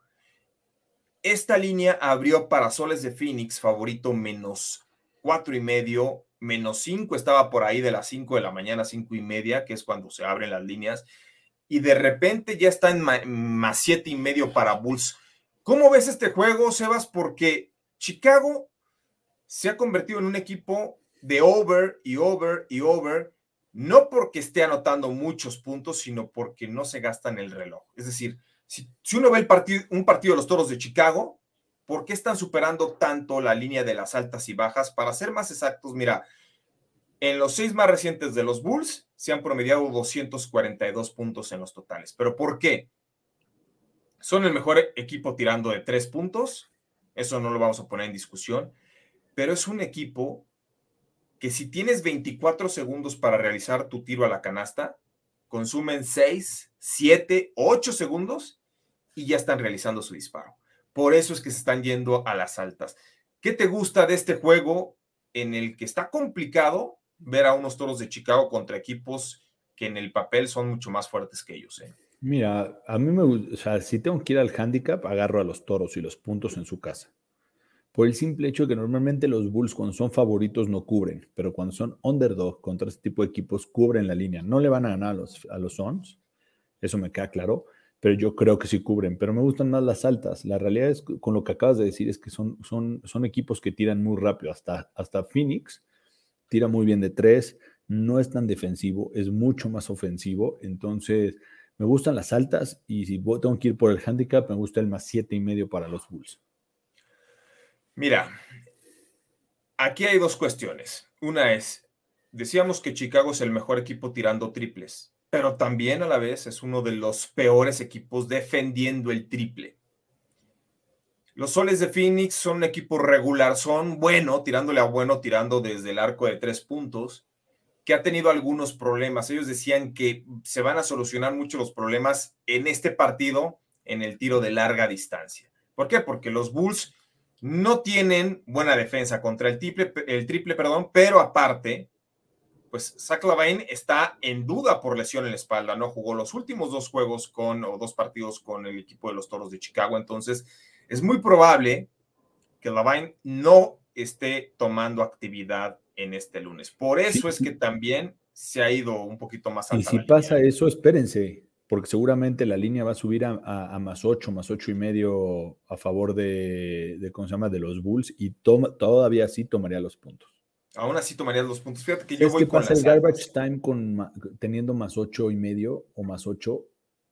Esta línea abrió para soles de Phoenix, favorito menos cuatro y medio, menos cinco, estaba por ahí de las cinco de la mañana, cinco y media, que es cuando se abren las líneas, y de repente ya está en más siete y medio para Bulls. ¿Cómo ves este juego, Sebas? Porque Chicago se ha convertido en un equipo de over y over y over, no porque esté anotando muchos puntos, sino porque no se gasta el reloj. Es decir, si, uno ve el un partido de los Toros de Chicago, ¿por qué están superando tanto la línea de las altas y bajas? Para ser más exactos, mira, en los seis más recientes de los Bulls se han promediado 242 puntos en los totales. ¿Pero por qué? Son el mejor equipo tirando de tres puntos, eso no lo vamos a poner en discusión, pero es un equipo que si tienes 24 segundos para realizar tu tiro a la canasta, consumen 6, 7, 8 segundos y ya están realizando su disparo. Por eso es que se están yendo a las altas. ¿Qué te gusta de este juego en el que está complicado ver a unos toros de Chicago contra equipos que en el papel son mucho más fuertes que ellos? Eh? Mira, a mí me gusta, o sea, si tengo que ir al handicap, agarro a los toros y los puntos en su casa. Por el simple hecho de que normalmente los Bulls cuando son favoritos no cubren, pero cuando son underdog contra este tipo de equipos cubren la línea. No le van a ganar a los, a los Suns, eso me queda claro, pero yo creo que sí cubren. Pero me gustan más las altas. La realidad es, con lo que acabas de decir, es que son, son, son equipos que tiran muy rápido. Hasta, hasta Phoenix tira muy bien de tres, no es tan defensivo, es mucho más ofensivo. Entonces, me gustan las altas y si tengo que ir por el handicap, me gusta el más siete y medio para los Bulls. Mira, aquí hay dos cuestiones. Una es, decíamos que Chicago es el mejor equipo tirando triples, pero también a la vez es uno de los peores equipos defendiendo el triple. Los soles de Phoenix son un equipo regular, son bueno, tirándole a bueno, tirando desde el arco de tres puntos, que ha tenido algunos problemas. Ellos decían que se van a solucionar mucho los problemas en este partido en el tiro de larga distancia. ¿Por qué? Porque los Bulls no tienen buena defensa contra el triple, el triple perdón, pero aparte, pues Zach Lavine está en duda por lesión en la espalda. No jugó los últimos dos juegos con, o dos partidos con el equipo de los Toros de Chicago. Entonces, es muy probable que Lavine no esté tomando actividad en este lunes. Por eso es que también se ha ido un poquito más alta. Y si pasa eso, espérense, porque seguramente la línea va a subir a, más 8, más 8 y medio a favor de, de, ¿cómo se llama?, de los Bulls y todavía así tomaría los puntos. Aún así tomaría los puntos. Fíjate que yo es que pasa el garbage time con, teniendo más 8 y medio o más 8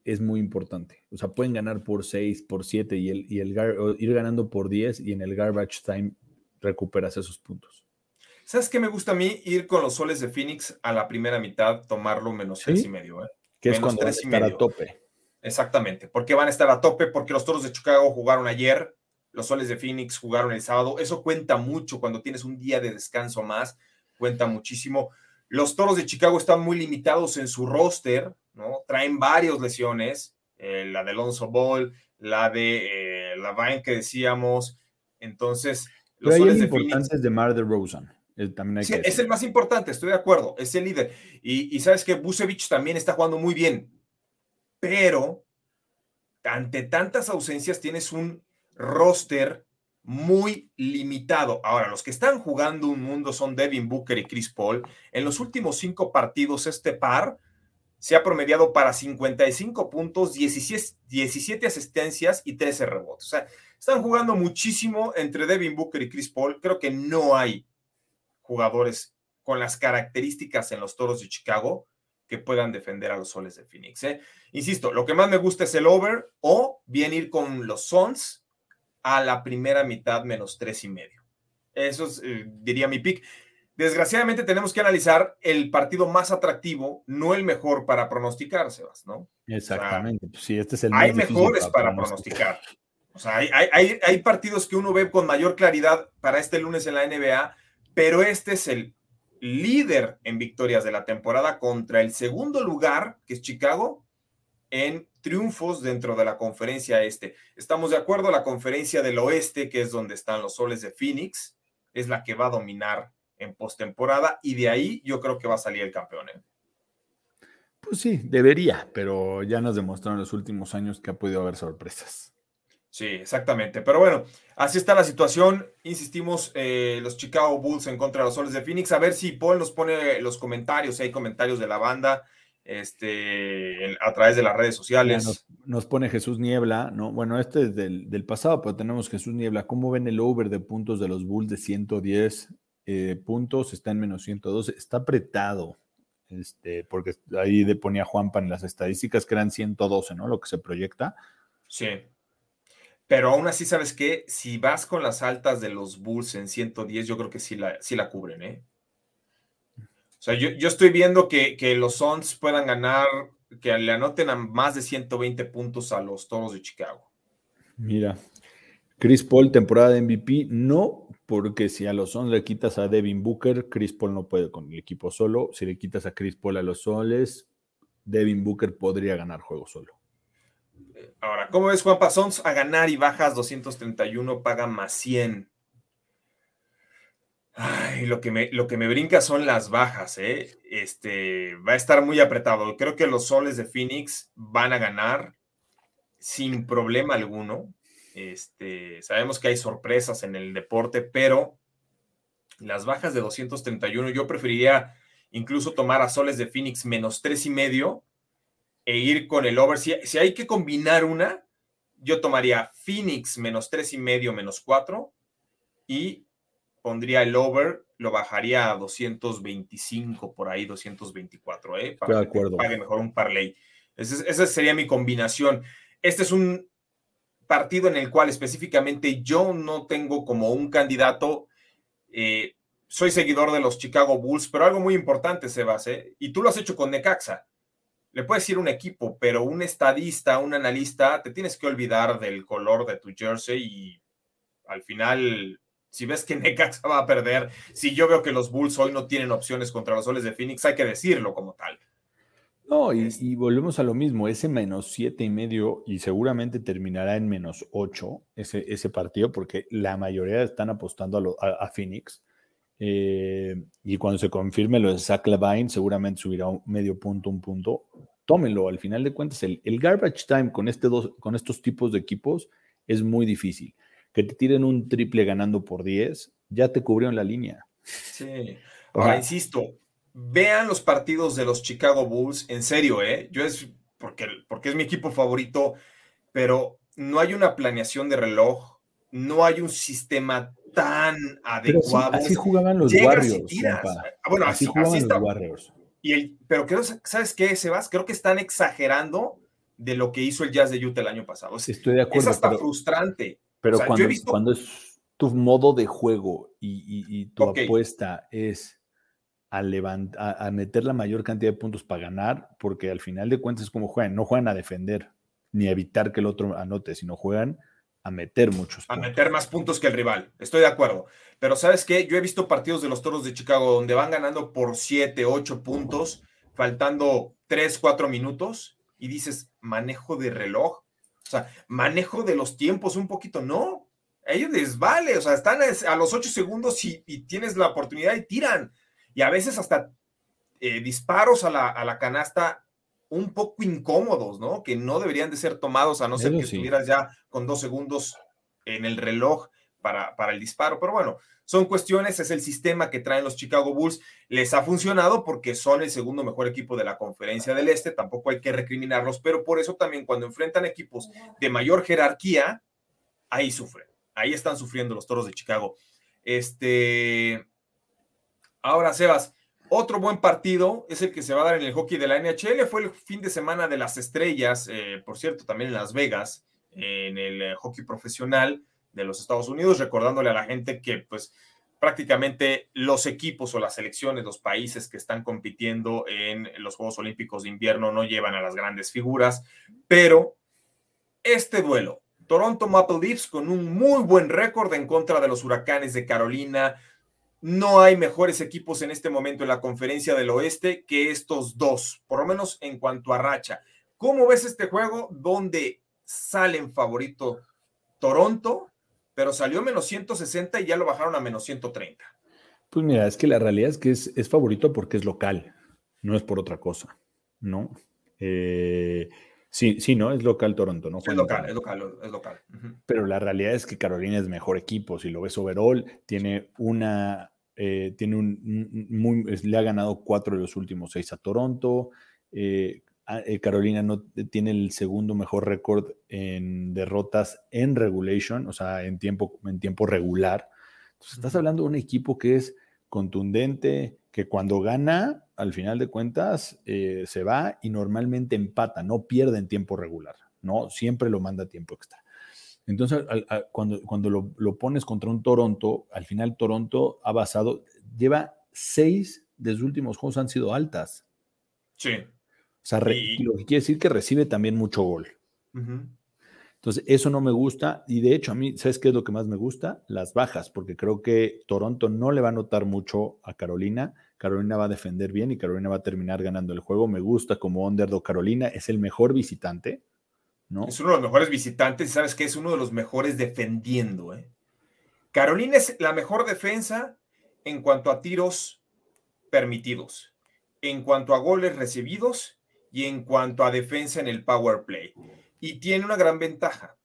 es muy importante. O sea, pueden ganar por 6, por 7 y, el, y el ir ganando por 10 y en el garbage time recuperas esos puntos. ¿Sabes qué me gusta a mí? Ir con los soles de Phoenix a la primera mitad, tomarlo menos seis y medio. ¿eh? Que es cuando van a estar a tope. Exactamente, porque van a estar a tope, porque los toros de Chicago jugaron ayer, los soles de Phoenix jugaron el sábado. Eso cuenta mucho cuando tienes un día de descanso más, cuenta muchísimo. Los toros de Chicago están muy limitados en su roster, ¿no? Traen varias lesiones, eh, la de Alonso Ball, la de eh, la Vine que decíamos. Entonces, los soles de Phoenix. de Mar de Rosen es el más importante, estoy de acuerdo, es el líder. Y, sabes que Busevich también está jugando muy bien, pero ante tantas ausencias tienes un roster muy limitado. Ahora, los que están jugando un mundo son Devin Booker y Chris Paul. En los últimos cinco partidos, este par se ha promediado para 55 puntos, 17, 17 asistencias y 13 rebotes. O sea, están jugando muchísimo entre Devin Booker y Chris Paul. Creo que no hay jugadores con las características en los Toros de Chicago que puedan defender a los Soles de Phoenix. ¿eh? Insisto, lo que más me gusta es el over o bien ir con los Suns a la primera mitad menos tres y medio. Eso es, eh, diría mi pick. Desgraciadamente tenemos que analizar el partido más atractivo, no el mejor para pronosticar, Sebas, ¿no? Exactamente. Pues sí, este es el hay mejores para, pronosticar. O sea, hay, hay, hay partidos que uno ve con mayor claridad para este lunes en la NBA pero este es el líder en victorias de la temporada contra el segundo lugar, que es Chicago, en triunfos dentro de la conferencia este. Estamos de acuerdo, la conferencia del oeste, que es donde están los soles de Phoenix, es la que va a dominar en postemporada y de ahí yo creo que va a salir el campeón. ¿eh? Pues sí, debería, pero ya nos demostraron en los últimos años que ha podido haber sorpresas. Sí, exactamente. Pero bueno, así está la situación. Insistimos, eh, los Chicago Bulls en contra de los Soles de Phoenix. A ver si Paul nos pone los comentarios, si hay comentarios de la banda este, a través de las redes sociales. Nos, pone Jesús Niebla, ¿no? Bueno, este es del, pasado, pero tenemos Jesús Niebla. ¿Cómo ven el over de puntos de los Bulls de 110 eh, puntos? Está en menos 112. Está apretado, este, porque ahí le ponía Juanpa en las estadísticas que eran 112, ¿no? Lo que se proyecta. Sí. Pero aún así, ¿sabes qué? Si vas con las altas de los Bulls en 110, yo creo que sí la, sí la cubren, ¿eh? O sea, yo, estoy viendo que, los Suns puedan ganar que le anoten a más de 120 puntos a los Toros de Chicago. Mira, Chris Paul, temporada de MVP, no, porque si a los Suns le quitas a Devin Booker, Chris Paul no puede con el equipo solo. Si le quitas a Chris Paul a los Soles, Devin Booker podría ganar juego solo. Ahora, ¿cómo ves, Juan Pasons? A ganar y bajas 231, paga más 100. Ay, lo que, me, lo que me brinca son las bajas, ¿eh? Este, va a estar muy apretado. Creo que los soles de Phoenix van a ganar sin problema alguno. Este, sabemos que hay sorpresas en el deporte, pero las bajas de 231, yo preferiría incluso tomar a soles de Phoenix menos tres y medio e ir con el over. Si, si hay que combinar una, yo tomaría Phoenix menos tres y medio, menos cuatro y pondría el over, lo bajaría a 225 por ahí, 224, ¿eh? Para que pague mejor un parlay. esa sería mi combinación. Este es un partido en el cual específicamente yo no tengo como un candidato. Eh, soy seguidor de los Chicago Bulls, pero algo muy importante, Sebas, ¿eh? y tú lo has hecho con Necaxa. Le puedes ir un equipo, pero un estadista, un analista, te tienes que olvidar del color de tu jersey y al final si ves que Necaxa va a perder, si yo veo que los Bulls hoy no tienen opciones contra los soles de Phoenix, hay que decirlo como tal. No, y, volvemos a lo mismo, ese menos siete y medio y seguramente terminará en menos ocho ese, ese partido porque la mayoría están apostando a, Phoenix. Eh, y cuando se confirme lo de Zach Levine, seguramente subirá un medio punto, un punto. Tómenlo, al final de cuentas, el, garbage time con, este dos, con estos tipos de equipos es muy difícil que te tiren un triple ganando por 10, ya te cubrieron la línea. Sí. Ahora, insisto, vean los partidos de los Chicago Bulls, en serio, ¿eh? Yo es porque, porque es mi equipo favorito, pero no hay una planeación de reloj, no hay un sistema tan adecuado. así jugaban los Warriors. Bueno, así, jugaban los Warriors. Y el, pero creo, ¿sabes qué, Sebas? Creo que están exagerando de lo que hizo el Jazz de Utah el año pasado. Estoy de acuerdo. Es hasta frustrante. Pero cuando, cuando, es tu modo de juego y, tu apuesta es a, a, meter la mayor cantidad de puntos para ganar, porque al final de cuentas es como juegan, no juegan a defender ni a evitar que el otro anote, sino juegan a meter muchos puntos. A meter más puntos que el rival, estoy de acuerdo. Pero sabes qué, yo he visto partidos de los Toros de Chicago donde van ganando por 7, 8 puntos, faltando 3, 4 minutos, y dices, manejo de reloj, o sea, manejo de los tiempos un poquito, no. A ellos les vale, o sea, están a los ocho segundos y, tienes la oportunidad y tiran. Y a veces hasta eh, disparos a la, canasta un poco incómodos, ¿no? Que no deberían de ser tomados a no ser que estuvieras ya con dos segundos en el reloj para, para el disparo. Pero bueno, son cuestiones, es el sistema que traen los Chicago Bulls. Les ha funcionado porque son el segundo mejor equipo de la conferencia del Este, tampoco hay que recriminarlos, pero por eso también cuando enfrentan equipos de mayor jerarquía, ahí sufren. Ahí están sufriendo los Toros de Chicago. Este, ahora, Sebas, otro buen partido es el que se va a dar en el hockey de la NHL. Fue el fin de semana de las estrellas, eh, por cierto, también en Las Vegas, en el eh, hockey profesional de los Estados Unidos, recordándole a la gente que pues prácticamente los equipos o las selecciones, los países que están compitiendo en los Juegos Olímpicos de invierno no llevan a las grandes figuras, pero este duelo, Toronto Maple Leafs con un muy buen récord en contra de los Huracanes de Carolina, no hay mejores equipos en este momento en la conferencia del oeste que estos dos, por lo menos en cuanto a racha. ¿Cómo ves este juego donde salen favorito Toronto pero salió menos 160 y ya lo bajaron a menos 130. Pues mira, es que la realidad es que es, favorito porque es local, no es por otra cosa, ¿no? Eh, sí, sí, ¿no? Es local Toronto, ¿no? Es local, es local, es local. Pero la realidad es que Carolina es mejor equipo, si lo ves overall, tiene una, eh, tiene un, muy, le ha ganado cuatro de los últimos seis a Toronto, eh, Ah, eh, Carolina no tiene el segundo mejor récord en derrotas en regulation, o sea, en tiempo, en tiempo regular. Entonces, estás hablando de un equipo que es contundente, que cuando gana, al final de cuentas, eh, se va y normalmente empata, no pierde en tiempo regular, ¿no? Siempre lo manda a tiempo extra. Entonces, cuando, cuando lo, lo, pones contra un Toronto, al final Toronto ha basado, lleva seis de sus últimos juegos han sido altas. Sí. O sea, lo que quiere decir que recibe también mucho gol. Entonces, eso no me gusta. Y de hecho, a mí, ¿sabes qué es lo que más me gusta? Las bajas, porque creo que Toronto no le va a notar mucho a Carolina. Carolina va a defender bien y Carolina va a terminar ganando el juego. Me gusta como underdog Carolina. Es el mejor visitante. Es uno de los mejores visitantes y sabes que es uno de los mejores defendiendo. ¿eh? Carolina es la mejor defensa en cuanto a tiros permitidos, en cuanto a goles recibidos y en cuanto a defensa en el power play y tiene una gran ventaja.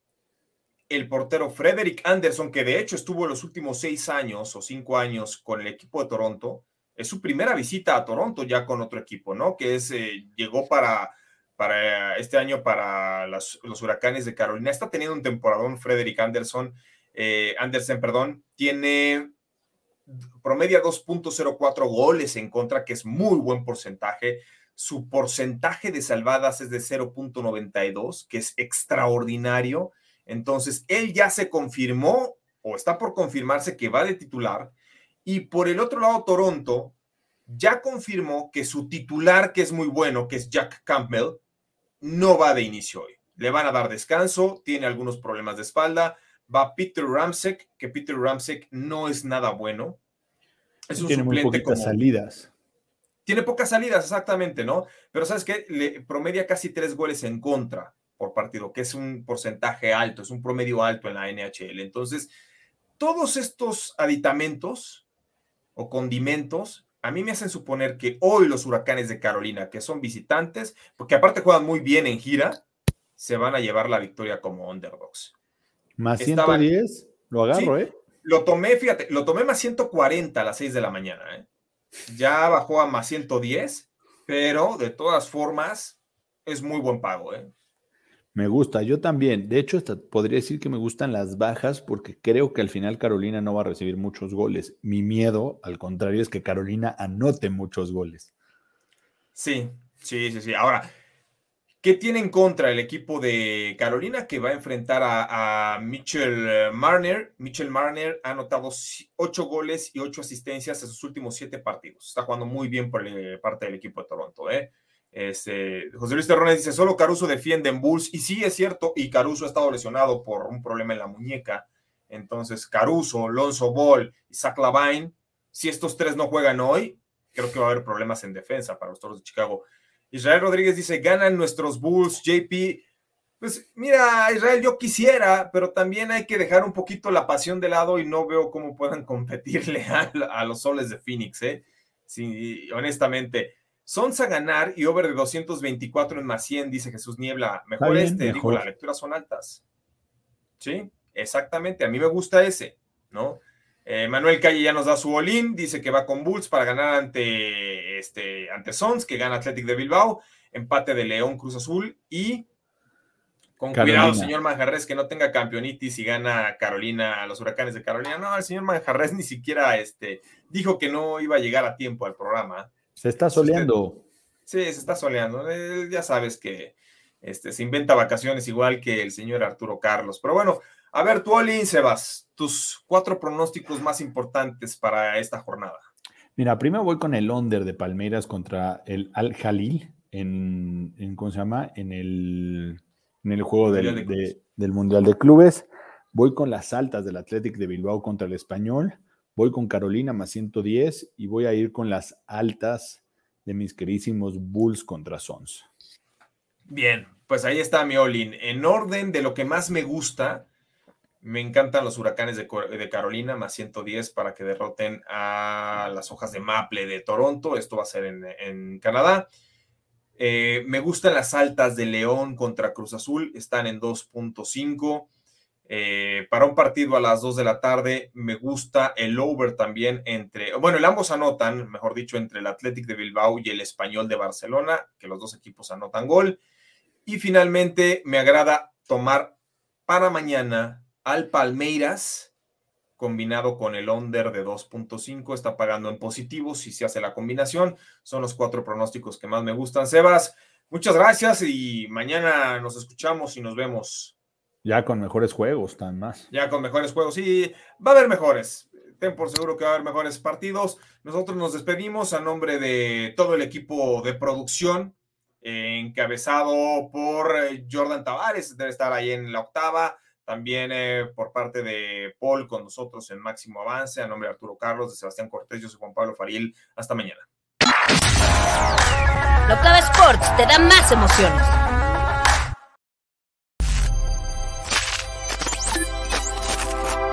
El portero Frederick Anderson, que de hecho estuvo los últimos seis años o cinco años con el equipo de Toronto, es su primera visita a Toronto ya con otro equipo, ¿no? Que es, eh, llegó para, para este año para los huracanes de Carolina. Está teniendo un temporadón Frederick Anderson, eh, Anderson, perdón, tiene promedia 2.04 goles en contra, que es muy buen porcentaje su porcentaje de salvadas es de 0.92, que es extraordinario. Entonces, él ya se confirmó o está por confirmarse que va de titular. Y por el otro lado, Toronto ya confirmó que su titular, que es muy bueno, que es Jack Campbell, no va de inicio hoy. Le van a dar descanso, tiene algunos problemas de espalda. Va Peter Ramsek, que Peter Ramsek no es nada bueno. Es un tiene suplente muy salidas. Tiene pocas salidas, exactamente, ¿no? Pero sabes qué? Le promedia casi tres goles en contra por partido, que es un porcentaje alto, es un promedio alto en la NHL. Entonces, todos estos aditamentos o condimentos a mí me hacen suponer que hoy los huracanes de Carolina, que son visitantes, porque aparte juegan muy bien en gira, se van a llevar la victoria como underdogs. Más 110, lo agarro, ¿eh? Lo tomé, fíjate, lo tomé más 140 a las 6 de la mañana, ¿eh? ya bajó a más 110, pero de todas formas es muy buen pago. ¿eh? Me gusta, yo también. De hecho, podría decir que me gustan las bajas porque creo que al final Carolina no va a recibir muchos goles. Mi miedo, al contrario, es que Carolina anote muchos goles. Sí, sí, sí, sí. Ahora, ¿Qué tiene en contra el equipo de Carolina que va a enfrentar a, Mitchell Marner? Mitchell Marner ha anotado ocho goles y ocho asistencias en sus últimos siete partidos. Está jugando muy bien por eh, parte del equipo de Toronto. ¿eh? Este, José Luis Terrones dice, solo Caruso defiende en Bulls. Y sí, es cierto, y Caruso ha estado lesionado por un problema en la muñeca. Entonces, Caruso, Lonzo Ball y Zach Lavine, si estos tres no juegan hoy, creo que va a haber problemas en defensa para los Toros de Chicago. Israel Rodríguez dice, ganan nuestros Bulls, JP. Pues mira, Israel, yo quisiera, pero también hay que dejar un poquito la pasión de lado y no veo cómo puedan competirle a, los soles de Phoenix, ¿eh? Sí, honestamente. Sons a ganar y over de 224 en más 100, dice Jesús Niebla. Mejor este, digo, las lecturas son altas. Sí, exactamente. A mí me gusta ese, ¿no? Eh, Manuel Calle ya nos da su bolín, dice que va con Bulls para ganar ante, este, ante Sons, que gana Athletic de Bilbao, empate de León Cruz Azul y con cuidado, señor Manjarres, que no tenga campeonitis y gana Carolina, los huracanes de Carolina. No, el señor Manjarres ni siquiera este, dijo que no iba a llegar a tiempo al programa. Se está soleando. Sí, se está soleando. ya sabes que este, se inventa vacaciones igual que el señor Arturo Carlos. Pero bueno, a ver, tú, Olin Sebas, tus cuatro pronósticos más importantes para esta jornada. Mira, primero voy con el under de Palmeiras contra el Al Jalil en, ¿cómo se llama? En el, en el juego del, del Mundial de Clubes. Voy con las altas del Athletic de Bilbao contra el Español. Voy con Carolina más 110 y voy a ir con las altas de mis queridísimos Bulls contra Sons. Bien, pues ahí está mi Olin. En orden de lo que más me gusta, me encantan los huracanes de, Carolina, más 110 para que derroten a las hojas de Maple de Toronto. Esto va a ser en, Canadá. Eh, me gustan las altas de León contra Cruz Azul, están en 2.5. Eh, para un partido a las 2 de la tarde, me gusta el over también entre, bueno, el ambos anotan, mejor dicho, entre el Athletic de Bilbao y el Español de Barcelona, que los dos equipos anotan gol. Y finalmente, me agrada tomar para mañana al Palmeiras, combinado con el under de 2.5, está pagando en positivo si se hace la combinación. Son los cuatro pronósticos que más me gustan. Sebas, muchas gracias y mañana nos escuchamos y nos vemos. Ya con mejores juegos, tan más. Ya con mejores juegos, sí, va a haber mejores. Ten por seguro que va a haber mejores partidos. Nosotros nos despedimos a nombre de todo el equipo de producción encabezado por eh, Jordan Tavares, debe estar ahí en la octava. También eh, por parte de Paul con nosotros en Máximo Avance, a nombre de Arturo Carlos, de Sebastián Cortés, yo soy Juan Pablo Fariel. Hasta mañana. Locava Sports te da más emociones.